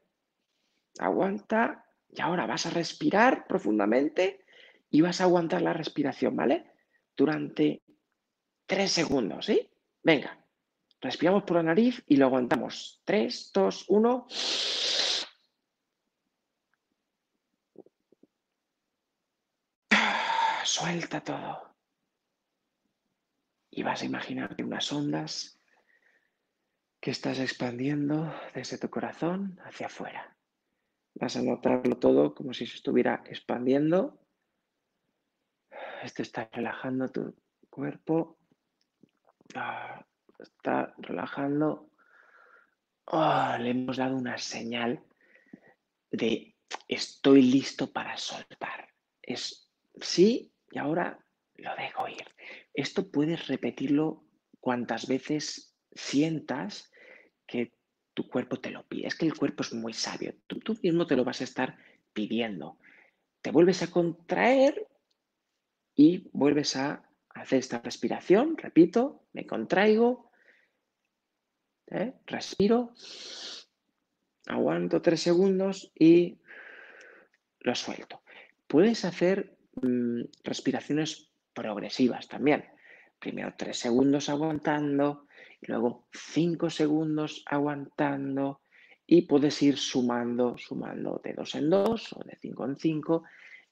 Aguanta. Y ahora vas a respirar profundamente y vas a aguantar la respiración, ¿vale? Durante tres segundos, ¿sí? Venga. Respiramos por la nariz y lo aguantamos. Tres, dos, uno. Suelta todo. Y vas a imaginarte unas ondas que estás expandiendo desde tu corazón hacia afuera. Vas a notarlo todo como si se estuviera expandiendo. Esto está relajando tu cuerpo. Ah, está relajando. Ah, le hemos dado una señal de estoy listo para soltar. Es sí y ahora lo dejo ir. Esto puedes repetirlo cuantas veces sientas que tu cuerpo te lo pide. Es que el cuerpo es muy sabio. Tú, tú mismo te lo vas a estar pidiendo. Te vuelves a contraer y vuelves a hacer esta respiración. Repito, me contraigo, ¿eh? respiro, aguanto tres segundos y lo suelto. Puedes hacer mm, respiraciones progresivas también. Primero tres segundos aguantando, y luego 5 segundos aguantando y puedes ir sumando, sumando de 2 en 2 o de 5 en 5,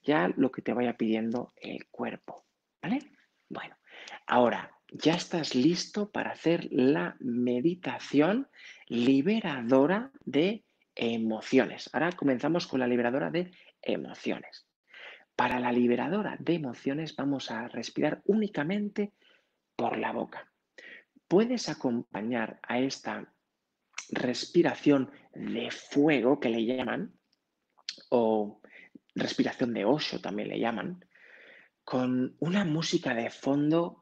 ya lo que te vaya pidiendo el cuerpo. ¿Vale? Bueno, ahora ya estás listo para hacer la meditación liberadora de emociones. Ahora comenzamos con la liberadora de emociones. Para la liberadora de emociones vamos a respirar únicamente por la boca puedes acompañar a esta respiración de fuego que le llaman, o respiración de Osho también le llaman, con una música de fondo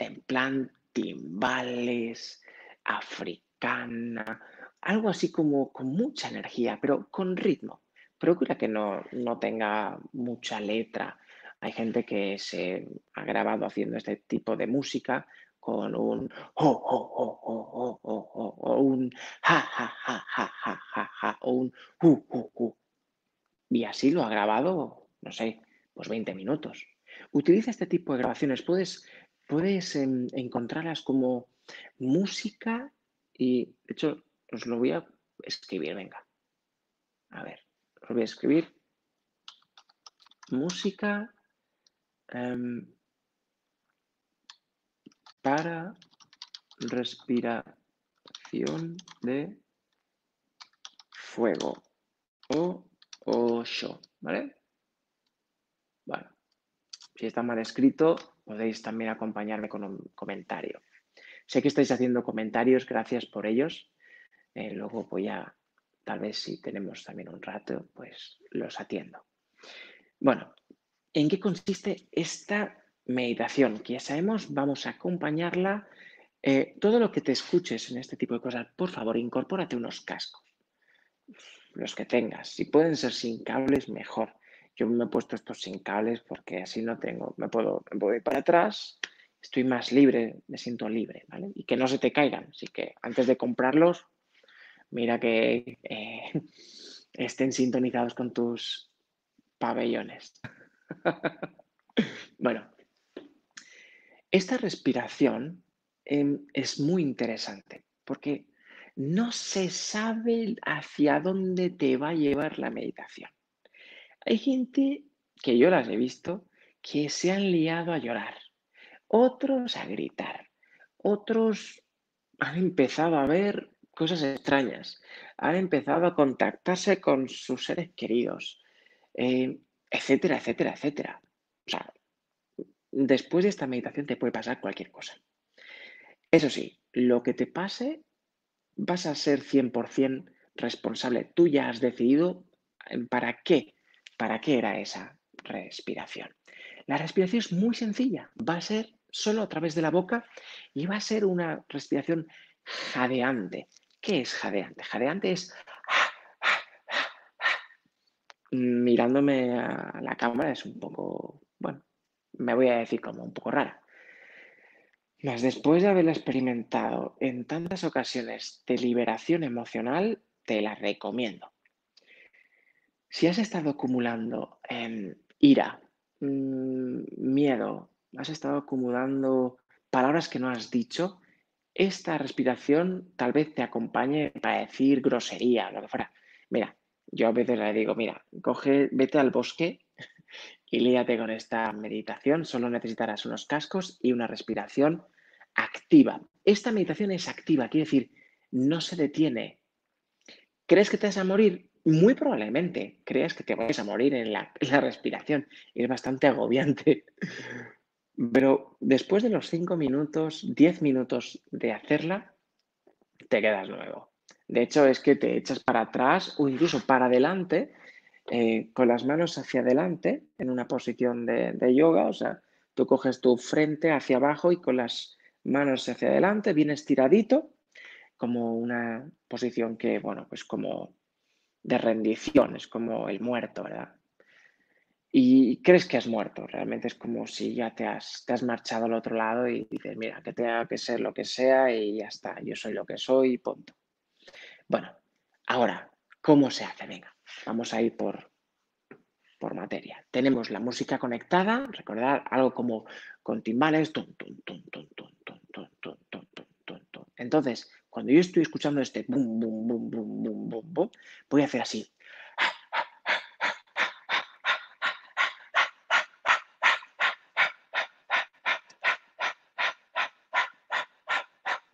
en plan timbales, africana, algo así como con mucha energía, pero con ritmo. Procura que no, no tenga mucha letra. Hay gente que se ha grabado haciendo este tipo de música con un ho, ho, ho, ho, ho, ho, o un ja, ja, ja, ja, ja, ja, ja, o un hu, hu, hu. Y así lo ha grabado, no sé, pues 20 minutos. Utiliza este tipo de grabaciones. Puedes, puedes em, encontrarlas como música y, de hecho, os lo voy a escribir, venga. A ver, os voy a escribir. Música. Um, para respiración de fuego o Osho, ¿vale? Bueno, si está mal escrito, podéis también acompañarme con un comentario. Sé que estáis haciendo comentarios, gracias por ellos. Eh, luego voy a, tal vez si tenemos también un rato, pues los atiendo. Bueno, ¿en qué consiste esta meditación, que ya sabemos, vamos a acompañarla. Eh, todo lo que te escuches en este tipo de cosas, por favor, incorpórate unos cascos, los que tengas. Si pueden ser sin cables, mejor. Yo me he puesto estos sin cables porque así no tengo, me puedo, ir para atrás, estoy más libre, me siento libre, ¿vale? Y que no se te caigan. Así que antes de comprarlos, mira que eh, estén sintonizados con tus pabellones. bueno, esta respiración em, es muy interesante porque no se sabe hacia dónde te va a llevar la meditación. Hay gente que yo las he visto que se han liado a llorar, otros a gritar, otros han empezado a ver cosas extrañas, han empezado a contactarse con sus seres queridos. Eh, etcétera, etcétera, etcétera. O sea, después de esta meditación te puede pasar cualquier cosa. Eso sí, lo que te pase, vas a ser 100% responsable. Tú ya has decidido para qué, para qué era esa respiración. La respiración es muy sencilla, va a ser solo a través de la boca y va a ser una respiración jadeante. ¿Qué es jadeante? Jadeante es mirándome a la cámara es un poco, bueno, me voy a decir como un poco rara. Mas después de haberla experimentado en tantas ocasiones de liberación emocional, te la recomiendo. Si has estado acumulando ira, mm, miedo, has estado acumulando palabras que no has dicho, esta respiración tal vez te acompañe para decir grosería, lo que fuera. Mira, yo a veces le digo, mira, coge, vete al bosque y líate con esta meditación. Solo necesitarás unos cascos y una respiración activa. Esta meditación es activa, quiere decir, no se detiene. ¿Crees que te vas a morir? Muy probablemente crees que te vas a morir en la, respiración. Es bastante agobiante. Pero después de los 5 minutos, 10 minutos de hacerla, te quedas nuevo. De hecho, es que te echas para atrás o incluso para adelante, eh, con las manos hacia adelante, en una posición de, yoga. O sea, tú coges tu frente hacia abajo y con las manos hacia adelante, bien estiradito, como una posición que, bueno, pues como de rendición, es como el muerto, ¿verdad? Y crees que has muerto, realmente es como si ya te has, te has marchado al otro lado y dices, mira, que tenga que ser lo que sea y ya está, yo soy lo que soy, punto. Bueno, ahora, ¿cómo se hace? Venga, vamos a ir por, por materia. Tenemos la música conectada, recordar algo como con timbales. Entonces, cuando yo estoy escuchando este bum, bum, bum, bum, bum, bum, bum, voy a hacer así.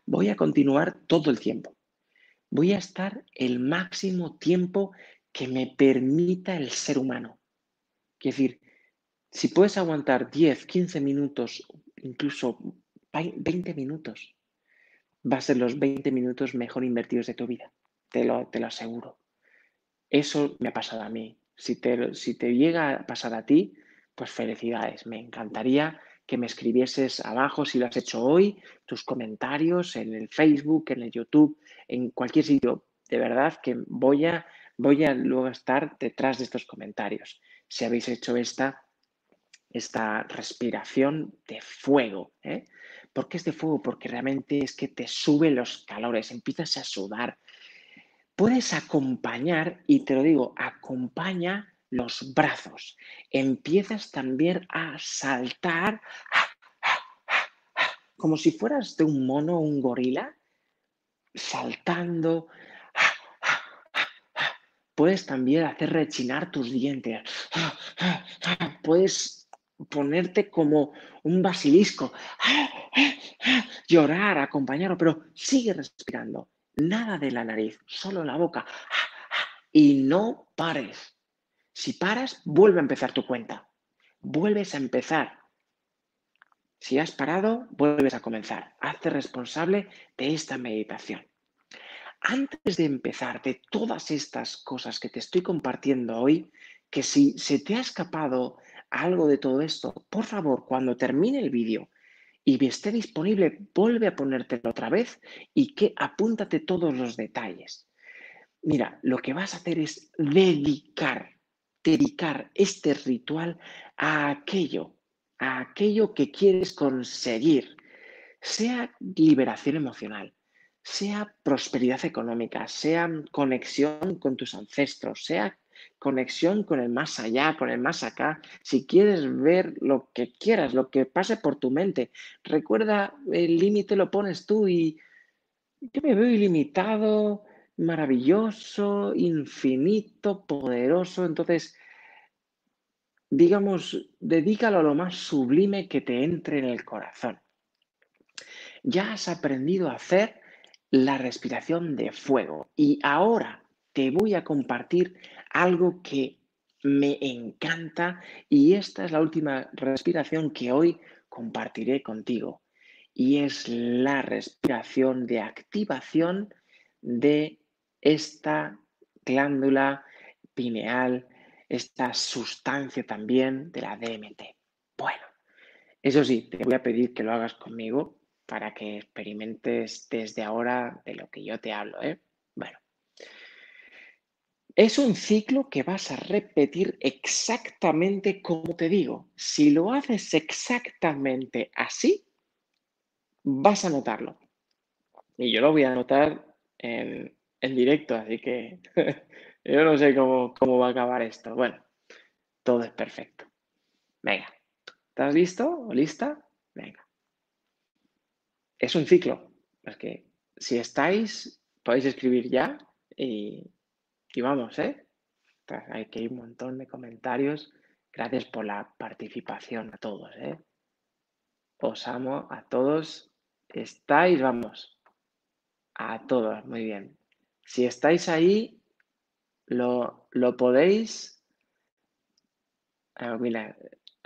Voy a continuar todo el tiempo voy a estar el máximo tiempo que me permita el ser humano. Es decir, si puedes aguantar 10, 15 minutos, incluso 20 minutos, va a ser los 20 minutos mejor invertidos de tu vida. Te lo, te lo aseguro. Eso me ha pasado a mí. Si te, si te llega a pasar a ti, pues felicidades. Me encantaría que me escribieses abajo si lo has hecho hoy, tus comentarios en el Facebook, en el YouTube, en cualquier sitio. De verdad que voy a, voy a luego estar detrás de estos comentarios. Si habéis hecho esta, esta respiración de fuego. ¿eh? ¿Por qué es de fuego? Porque realmente es que te sube los calores, empiezas a sudar. Puedes acompañar, y te lo digo, acompaña los brazos. Empiezas también a saltar como si fueras de un mono o un gorila, saltando. Puedes también hacer rechinar tus dientes. Puedes ponerte como un basilisco, llorar, acompañarlo, pero sigue respirando. Nada de la nariz, solo la boca. Y no pares. Si paras, vuelve a empezar tu cuenta. Vuelves a empezar. Si has parado, vuelves a comenzar. Hazte responsable de esta meditación. Antes de empezar de todas estas cosas que te estoy compartiendo hoy, que si se te ha escapado algo de todo esto, por favor, cuando termine el vídeo y esté disponible, vuelve a ponértelo otra vez y que apúntate todos los detalles. Mira, lo que vas a hacer es dedicar dedicar este ritual a aquello, a aquello que quieres conseguir, sea liberación emocional, sea prosperidad económica, sea conexión con tus ancestros, sea conexión con el más allá, con el más acá, si quieres ver lo que quieras, lo que pase por tu mente. Recuerda, el límite lo pones tú y yo me veo ilimitado, maravilloso, infinito, poderoso. Entonces, digamos, dedícalo a lo más sublime que te entre en el corazón. Ya has aprendido a hacer la respiración de fuego y ahora te voy a compartir algo que me encanta y esta es la última respiración que hoy compartiré contigo y es la respiración de activación de esta glándula pineal, esta sustancia también de la DMT. Bueno, eso sí, te voy a pedir que lo hagas conmigo para que experimentes desde ahora de lo que yo te hablo. ¿eh? Es un ciclo que vas a repetir exactamente como te digo. Si lo haces exactamente así, vas a notarlo. Y yo lo voy a notar en, directo, así que yo no sé cómo, cómo va a acabar esto. Bueno, todo es perfecto. Venga, ¿estás listo o lista? Venga. Es un ciclo. Es que si estáis, podéis escribir ya y, y vamos, ¿eh? Hay que ir un montón de comentarios. Gracias por la participación a todos, ¿eh? Os amo a todos Estáis, vamos, a todos, muy bien. Si estáis ahí, lo, podéis. Ah, mira,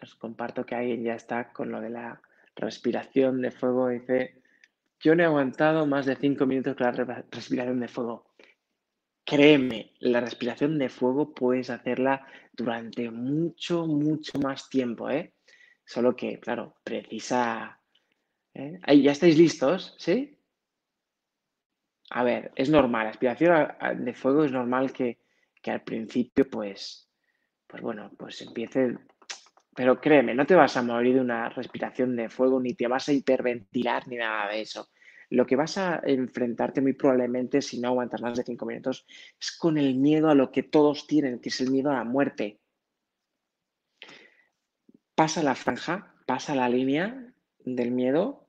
os comparto que alguien ya está con lo de la respiración de fuego. Dice, yo no he aguantado más de cinco minutos con la respiración de fuego. Créeme, la respiración de fuego puedes hacerla durante mucho, mucho más tiempo, ¿eh? Solo que, claro, precisa ¿Eh? Ahí, ¿Ya estáis listos? ¿Sí? A ver, es normal, la aspiración de fuego es normal que, al principio, pues, pues bueno, pues empiece. Pero créeme, no te vas a morir de una respiración de fuego, ni te vas a hiperventilar, ni nada de eso. Lo que vas a enfrentarte muy probablemente, si no aguantas más de cinco minutos, es con el miedo a lo que todos tienen, que es el miedo a la muerte. Pasa la franja, pasa la línea del miedo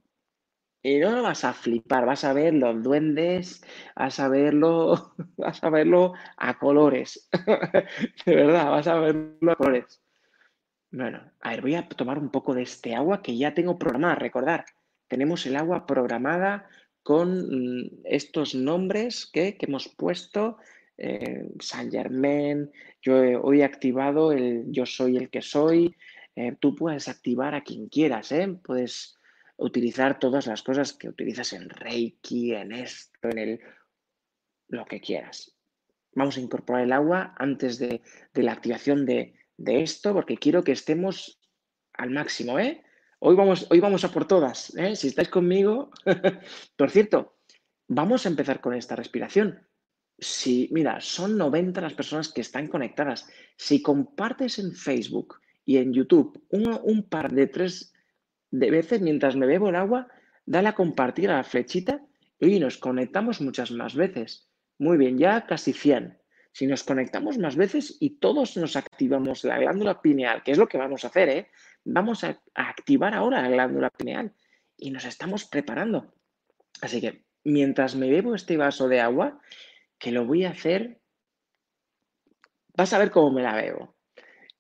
y no lo vas a flipar, vas a ver los duendes, vas a verlo, a verlo a colores. De verdad, vas a verlo a colores. Bueno, a ver, voy a tomar un poco de este agua que ya tengo programada. Recordar, tenemos el agua programada con mm, estos nombres que, hemos puesto. Eh, San Germain, yo hoy he activado el yo soy el que soy. Eh, tú puedes activar a quien quieras, ¿eh? Puedes utilizar todas las cosas que utilizas en Reiki, en esto, en el lo que quieras. Vamos a incorporar el agua antes de, la activación de, esto, porque quiero que estemos al máximo, ¿eh? Hoy vamos, hoy vamos a por todas, ¿eh? Si estáis conmigo, por cierto, vamos a empezar con esta respiración. Si, mira, son 90 las personas que están conectadas. Si compartes en Facebook y en YouTube un, par de tres de veces mientras me bebo el agua, dale a compartir a la flechita y nos conectamos muchas más veces. Muy bien, ya casi 100. Si nos conectamos más veces y todos nos activamos la glándula pineal, que es lo que vamos a hacer, ¿eh? Vamos a, activar ahora la glándula pineal y nos estamos preparando. Así que mientras me bebo este vaso de agua, que lo voy a hacer, vas a ver cómo me la bebo.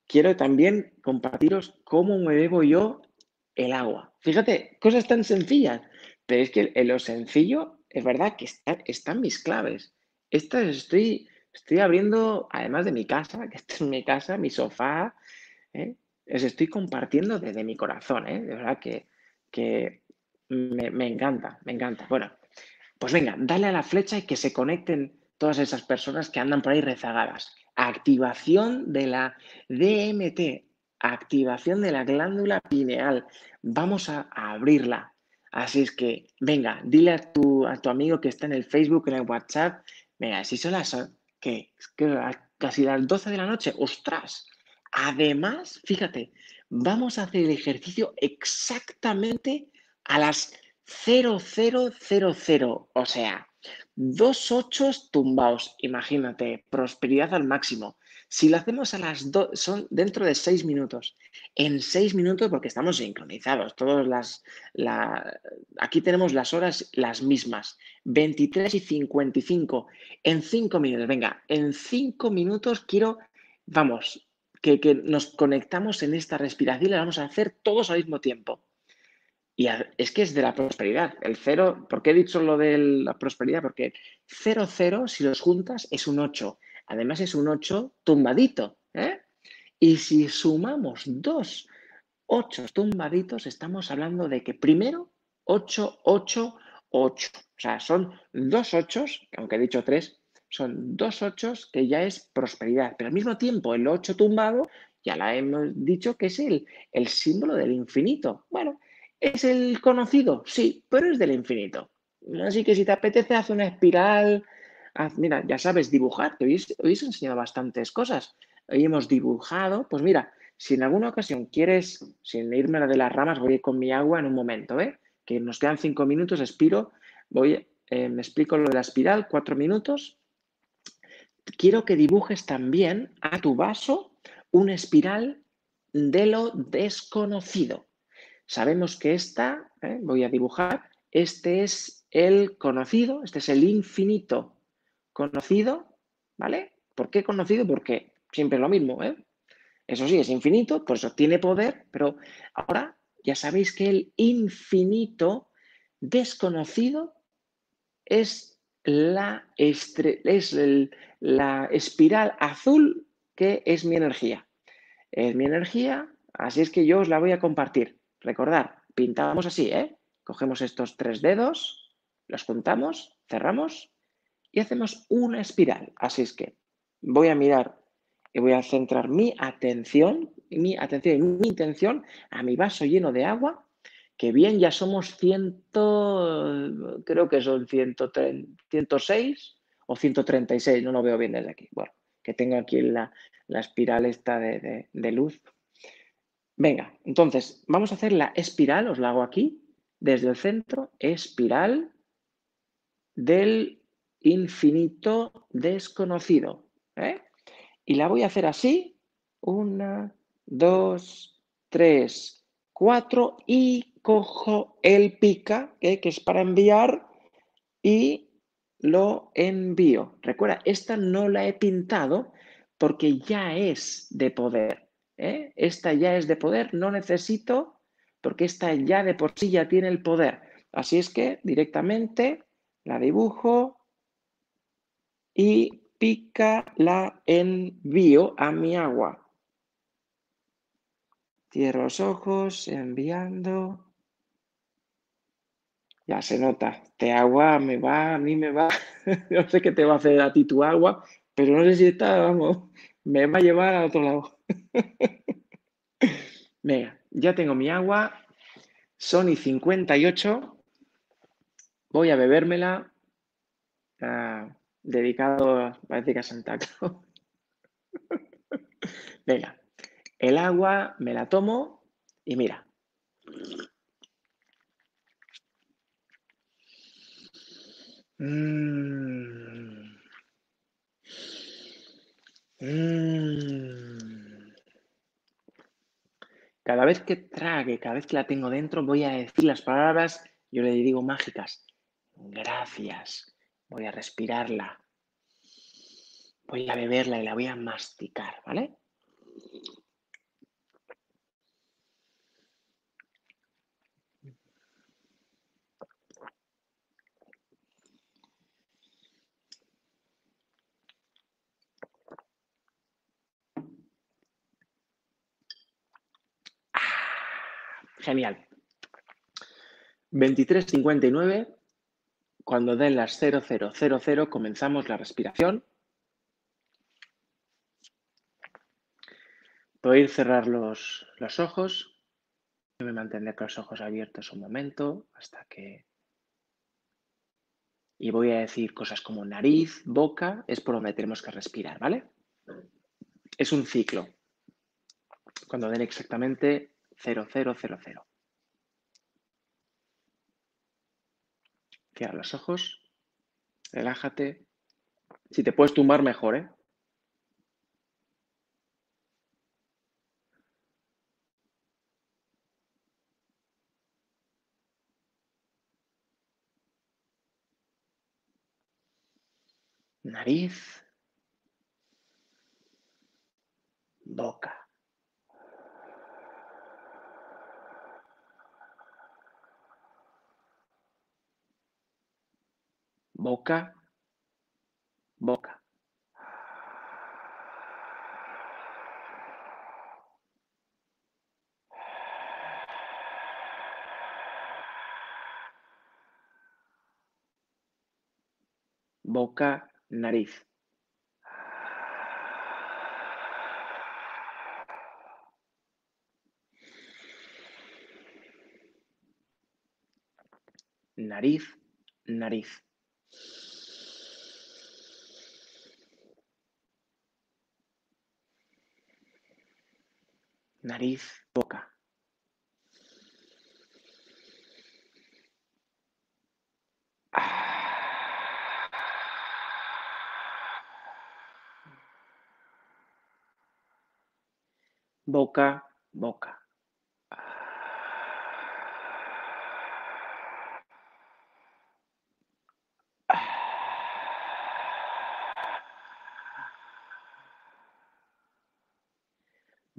Quiero también compartiros cómo me bebo yo el agua. Fíjate, cosas tan sencillas, pero es que en lo sencillo es verdad que están mis claves. Estas estoy, estoy abriendo, además de mi casa, que esta es mi casa, mi sofá, ¿eh? Estoy compartiendo desde mi corazón, ¿eh? de verdad que, me, encanta, me encanta. Bueno, pues venga, dale a la flecha y que se conecten todas esas personas que andan por ahí rezagadas. Activación de la DMT, activación de la glándula pineal. Vamos a, abrirla. Así es que, venga, dile a tu, a tu amigo que está en el Facebook, en el WhatsApp, venga, si son las que, casi las 12 de la noche, ostras. Además, fíjate, vamos a hacer el ejercicio exactamente a las 0000, o sea, dos ochos tumbados, imagínate, prosperidad al máximo. Si lo hacemos a las dos, son dentro de seis minutos. En seis minutos, porque estamos sincronizados, todos las, aquí tenemos las horas las mismas, 23 y 55. En cinco minutos, venga, en cinco minutos quiero, vamos, que, nos conectamos en esta respiración y la vamos a hacer todos al mismo tiempo. Y es que es de la prosperidad. El cero, ¿por qué he dicho lo de la prosperidad? Porque cero, cero, si los juntas, es un 8. Además es un 8 tumbadito. ¿eh? Y si sumamos dos ocho tumbaditos, estamos hablando de que primero 8, 8, 8. O sea, son dos ochos, aunque he dicho tres, son dos ochos que ya es prosperidad. Pero al mismo tiempo, el 8 tumbado, ya la hemos dicho que es el, el símbolo del infinito. Bueno, ¿es el conocido? Sí, pero es del infinito. Así que si te apetece, haz una espiral. mira, ya sabes dibujar, que hoy, os he enseñado bastantes cosas. Hoy hemos dibujado, pues mira, si en alguna ocasión quieres, sin irme a de las ramas, voy con mi agua en un momento, ¿eh? que nos quedan cinco minutos, expiro, voy, eh, me explico lo de la espiral, cuatro minutos. Quiero que dibujes también a tu vaso una espiral de lo desconocido. Sabemos que esta, ¿eh? voy a dibujar, este es el conocido, este es el infinito conocido, ¿vale? ¿Por qué conocido? Porque siempre es lo mismo, ¿eh? Eso sí, es infinito, por eso tiene poder, pero ahora ya sabéis que el infinito desconocido es la, es la espiral azul que es mi energía. Es mi energía, así es que yo os la voy a compartir. Recordad, pintamos así, ¿eh? Cogemos estos tres dedos, los juntamos, cerramos y hacemos una espiral. Así es que voy a mirar y voy a centrar mi atención, mi atención y mi intención a mi vaso lleno de agua, que bien ya somos ciento, creo que son 106 o 136, no lo veo bien desde aquí. Bueno, que tengo aquí la, espiral esta de, de luz. Venga, entonces vamos a hacer la espiral, os la hago aquí, desde el centro, espiral del infinito desconocido. ¿eh? Y la voy a hacer así. Una, dos, tres, cuatro. Y cojo el pica, que es para enviar, y lo envío. Recuerda, esta no la he pintado porque ya es de poder. ¿eh? Esta ya es de poder, no necesito, porque esta ya de por sí ya tiene el poder. Así es que directamente la dibujo y pica la envío a mi agua. Cierro los ojos, enviando. Ya se nota, este agua me va, a mí me va. no sé qué te va a hacer a ti tu agua, pero no sé si está, vamos, me va a llevar a otro lado. Venga, ya tengo mi agua. Sony 58. Voy a bebérmela. Ah, dedicado, parece que a Santa Claus. Venga, el agua me la tomo y mira. Mm. Mm. Cada vez que trague, cada vez que la tengo dentro, voy a decir las palabras, yo le digo mágicas. Gracias. Voy a respirarla. Voy a beberla y la voy a masticar, ¿vale? Ah, genial. 23.59 cuando den las 0000 comenzamos la respiración. Podéis cerrar los, los ojos. Yo me mantendré con los ojos abiertos un momento hasta que... Y voy a decir cosas como nariz, boca, es por donde tenemos que respirar, ¿vale? Es un ciclo. Cuando den exactamente 0000. Cierra los ojos, relájate. Si te puedes tumbar, mejor, ¿eh? Nariz, boca. boca, boca. Boca, nariz. nariz, nariz. Nariz, boca. boca, boca.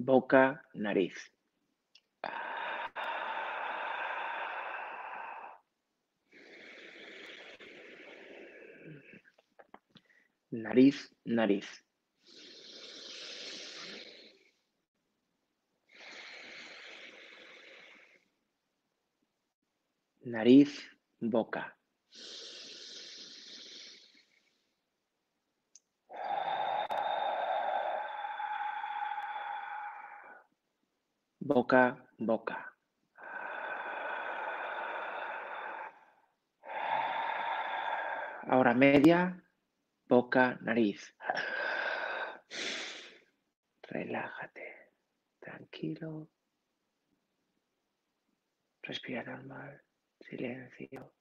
Boca, nariz. Nariz, nariz. nariz, boca. Boca, boca. Ahora media, boca, nariz. Relájate, tranquilo. Respira normal silencio.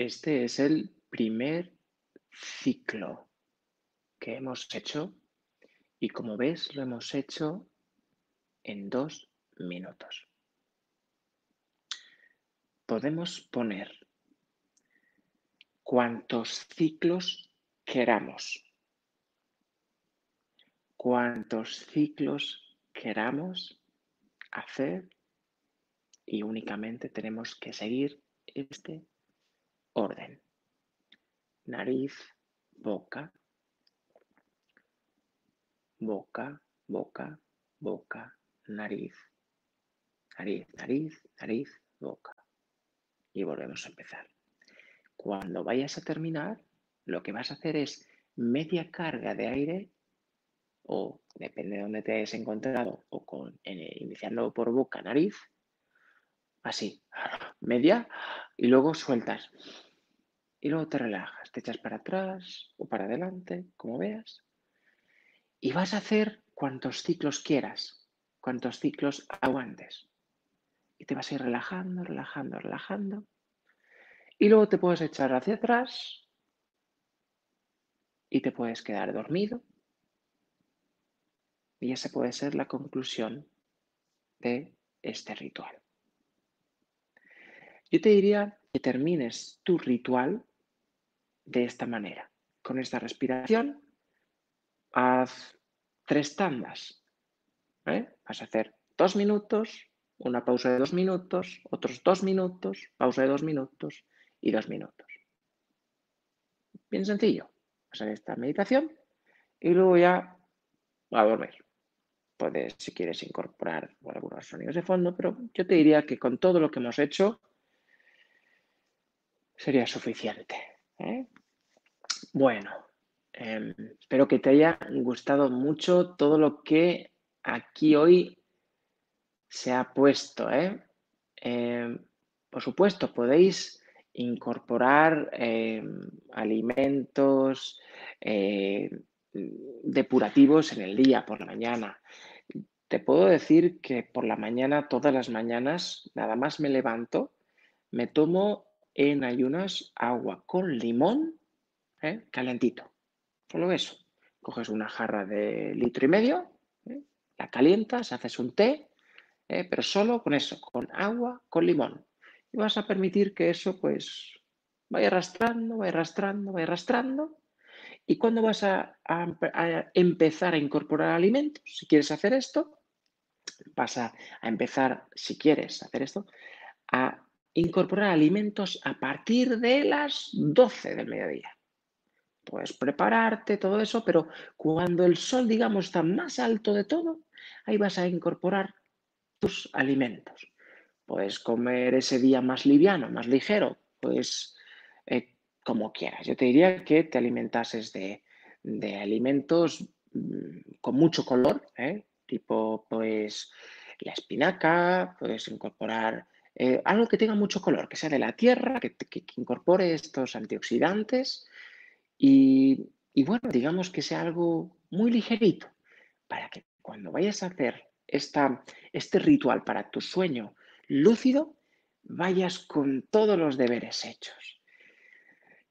Este es el primer ciclo que hemos hecho y como ves lo hemos hecho en dos minutos. Podemos poner cuantos ciclos queramos. Cuantos ciclos queramos hacer y únicamente tenemos que seguir este orden. Nariz, boca, boca, boca, boca, nariz, nariz, nariz, nariz, boca. Y volvemos a empezar. Cuando vayas a terminar, lo que vas a hacer es media carga de aire o depende de dónde te hayas encontrado o con, iniciando por boca, nariz, así, media y luego sueltas. Y luego te relajas, te echas para atrás o para adelante, como veas. Y vas a hacer cuantos ciclos quieras, cuantos ciclos aguantes y te vas a ir relajando, relajando, relajando. Y luego te puedes echar hacia atrás y te puedes quedar dormido. Y esa puede ser la conclusión de este ritual. Yo te diría que termines tu ritual de esta manera. Con esta respiración, haz tres tandas. ¿eh? Vas a hacer dos minutos, una pausa de dos minutos, otros dos minutos, pausa de dos minutos y dos minutos. Bien sencillo. Hacer esta meditación y luego ya a dormir. Puedes, si quieres, incorporar algunos sonidos de fondo, pero yo te diría que con todo lo que hemos hecho sería suficiente. Bueno, em, espero que te haya gustado mucho todo lo que aquí hoy se ha puesto. ¿eh? Em, por supuesto, podéis incorporar em, alimentos depurativos en el día, por la mañana. Te puedo decir que por la mañana, todas las mañanas, nada más me levanto, me tomo en ayunas agua con limón ¿eh? calentito. Solo eso. Coges una jarra de litro y medio, ¿eh? la calientas, haces un té ¿eh? pero solo con eso, con agua, con limón. Y vas a permitir que eso pues vaya arrastrando, vaya arrastrando, vaya arrastrando. Y cuando vas a, empezar a incorporar alimentos, si quieres hacer esto, vas a, empezar, si quieres hacer esto, a incorporar alimentos a partir de las 12 del mediodía. Puedes prepararte todo eso, pero cuando el sol, digamos, está más alto de todo, ahí vas a incorporar tus alimentos. Puedes comer ese día más liviano, más ligero, pues eh, como quieras. Yo te diría que te alimentases de, alimentos mm, con mucho color, ¿eh? tipo pues la espinaca, puedes incorporar eh, algo que tenga mucho color, que sea de la tierra, que, incorpore estos antioxidantes y, bueno, digamos que sea algo muy ligerito para que cuando vayas a hacer esta, este ritual para tu sueño lúcido, vayas con todos los deberes hechos.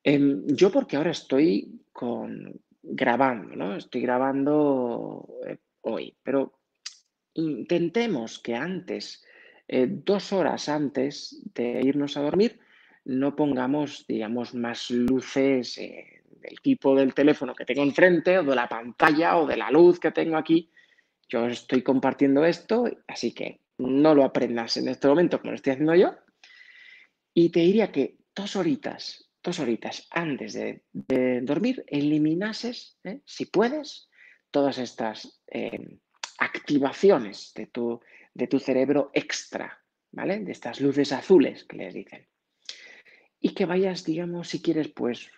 Em, yo porque ahora estoy con, grabando, ¿no? Estoy grabando eh, hoy, pero intentemos que antes eh, dos horas antes de irnos a dormir, no pongamos, digamos, más luces eh, del tipo del teléfono que tengo enfrente o de la pantalla o de la luz que tengo aquí. Yo estoy compartiendo esto, así que no lo aprendas en este momento como lo estoy haciendo yo. Y te diría que dos horitas, dos horitas antes de, dormir, eliminases, ¿eh? si puedes, todas estas activaciones de tu, de tu cerebro extra, ¿vale? De estas luces azules que les dicen. Y que vayas, digamos, si quieres, pues,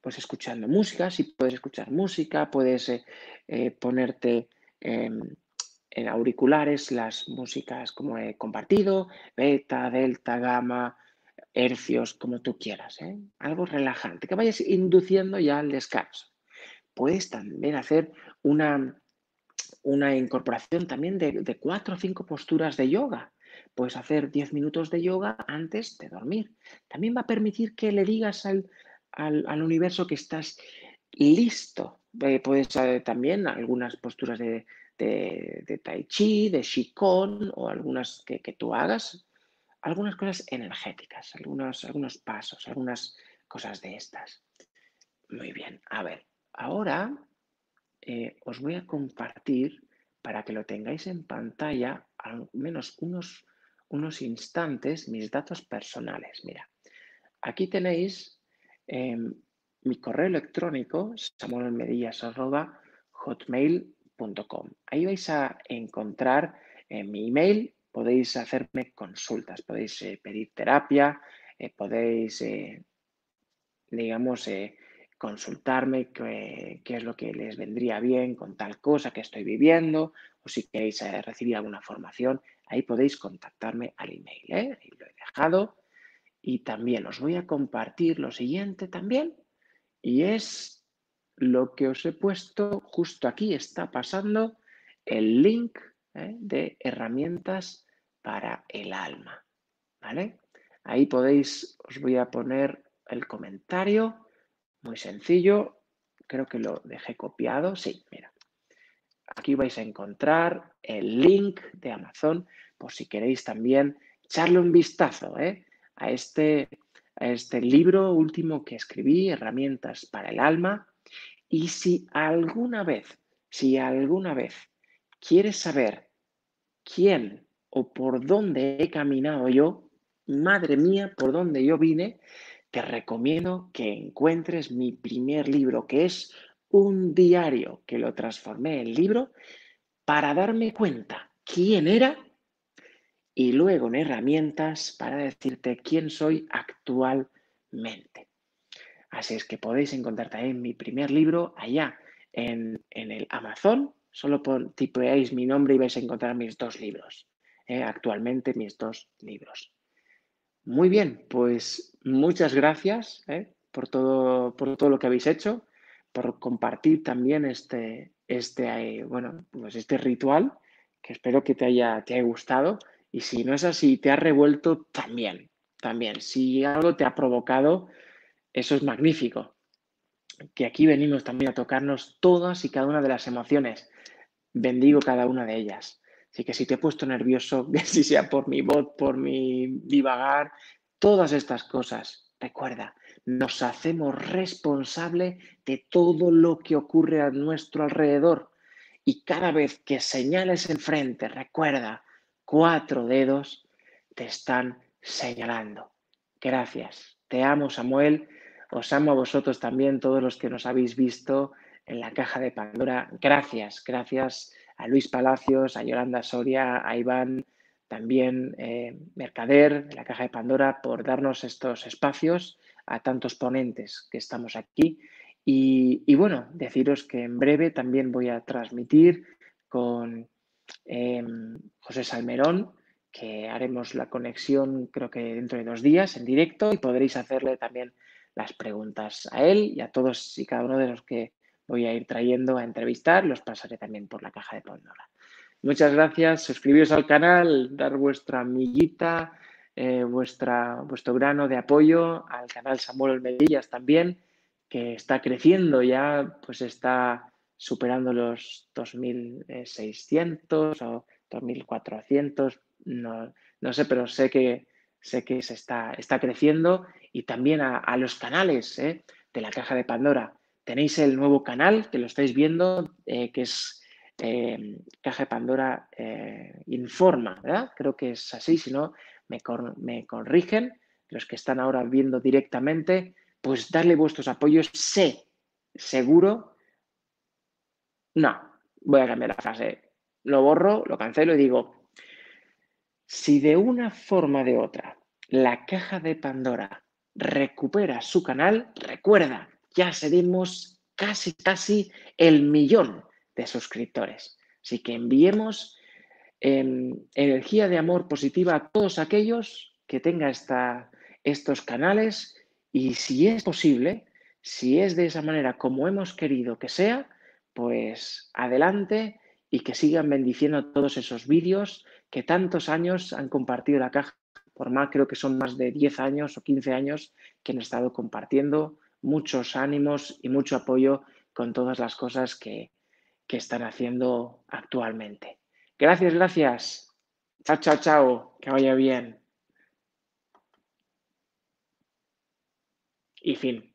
pues escuchando música, si puedes escuchar música, puedes eh, eh, ponerte en auriculares las músicas como he compartido, beta, delta, gamma, hercios, como tú quieras, ¿eh? algo relajante, que vayas induciendo ya al descanso. Puedes también hacer una, una incorporación también de, cuatro o cinco posturas de yoga. Puedes hacer diez minutos de yoga antes de dormir. También va a permitir que le digas al, universo que estás listo. Eh, puedes eh, también algunas posturas de, tai chi, de qigong o algunas que, tú hagas, algunas cosas energéticas, algunos, algunos pasos, algunas cosas de estas. Muy bien, a ver, ahora eh, os voy a compartir para que lo tengáis en pantalla al menos unos, unos instantes mis datos personales. Mira, aquí tenéis em, mi correo electrónico samuelmedillas.hotmail.com. Ahí vais a encontrar en mi email, podéis hacerme consultas, podéis eh, pedir terapia, eh, podéis, digamos, consultarme qué, es lo que les vendría bien con tal cosa que estoy viviendo o si queréis eh, recibir alguna formación, ahí podéis contactarme al email. ¿eh? Ahí lo he dejado. Y también os voy a compartir lo siguiente también y es lo que os he puesto justo aquí, está pasando el link ¿eh? de herramientas para el alma. ¿Vale? Ahí podéis, os voy a poner el comentario muy sencillo. Creo que lo dejé copiado. Sí, mira. Aquí vais a encontrar el link de Amazon por si queréis también echarle un vistazo ¿eh? a, este, a este libro último que escribí, Herramientas para el Alma. Y si alguna vez, si alguna vez quieres saber quién o por dónde he caminado yo, madre mía, por dónde yo vine, te recomiendo que encuentres mi primer libro, que es un diario que lo transformé en libro para darme cuenta quién era y luego en herramientas para decirte quién soy actualmente. Así es que podéis encontrar también mi primer libro allá en, el Amazon. Solo tipeáis mi nombre y vais a encontrar mis dos libros. Eh, actualmente mis dos libros. Muy bien, pues muchas gracias ¿eh? por, todo, por todo lo que habéis hecho, por compartir también este, este, eh, bueno, pues este ritual que espero que te haya, te haya gustado. Y si no es así, te ha revuelto también, también. Si algo te ha provocado, eso es magnífico. Que aquí venimos también a tocarnos todas y cada una de las emociones. Bendigo cada una de ellas. Así que si te he puesto nervioso, si sea por mi voz, por mi divagar, todas estas cosas, recuerda, nos hacemos responsable de todo lo que ocurre a nuestro alrededor. Y cada vez que señales enfrente, recuerda, cuatro dedos te están señalando. Gracias. Te amo, Samuel. Os amo a vosotros también, todos los que nos habéis visto en la caja de Pandora. Gracias, gracias a Luis Palacios, a Yolanda Soria, a Iván, también eh, Mercader, de la caja de Pandora, por darnos estos espacios, a tantos ponentes que estamos aquí. Y, bueno, deciros que en breve también voy a transmitir con em, José Salmerón, que haremos la conexión creo que dentro de dos días en directo y podréis hacerle también las preguntas a él y a todos y cada uno de los que voy a ir trayendo a entrevistar, los pasaré también por la caja de Pandora. Muchas gracias, suscribiros al canal, dar vuestra amiguita, eh, vuestra, vuestro grano de apoyo al canal Samuel Medillas también, que está creciendo ya, pues está superando los 2.600 o 2.400, no, no sé, pero sé que, sé que se está, está creciendo y también a, los canales ¿eh? de la caja de Pandora. Tenéis el nuevo canal que lo estáis viendo, eh, que es eh, Caja de Pandora Informa, ¿verdad? Creo que es así, si no, me, me corrigen. Los que están ahora viendo directamente, pues darle vuestros apoyos. Sé, seguro. No, voy a cambiar la frase. Lo borro, lo cancelo y digo, si de una forma o de otra la caja de Pandora recupera su canal, recuerda, ya seremos casi, casi el millón de suscriptores. Así que enviemos em, energía de amor positiva a todos aquellos que tengan estos canales y si es posible, si es de esa manera como hemos querido que sea, pues adelante y que sigan bendiciendo todos esos vídeos que tantos años han compartido la caja, por más creo que son más de 10 años o 15 años que han estado compartiendo muchos ánimos y mucho apoyo con todas las cosas que, que están haciendo actualmente. Gracias, gracias. Chao, chao, chao. Que vaya bien. Y fin.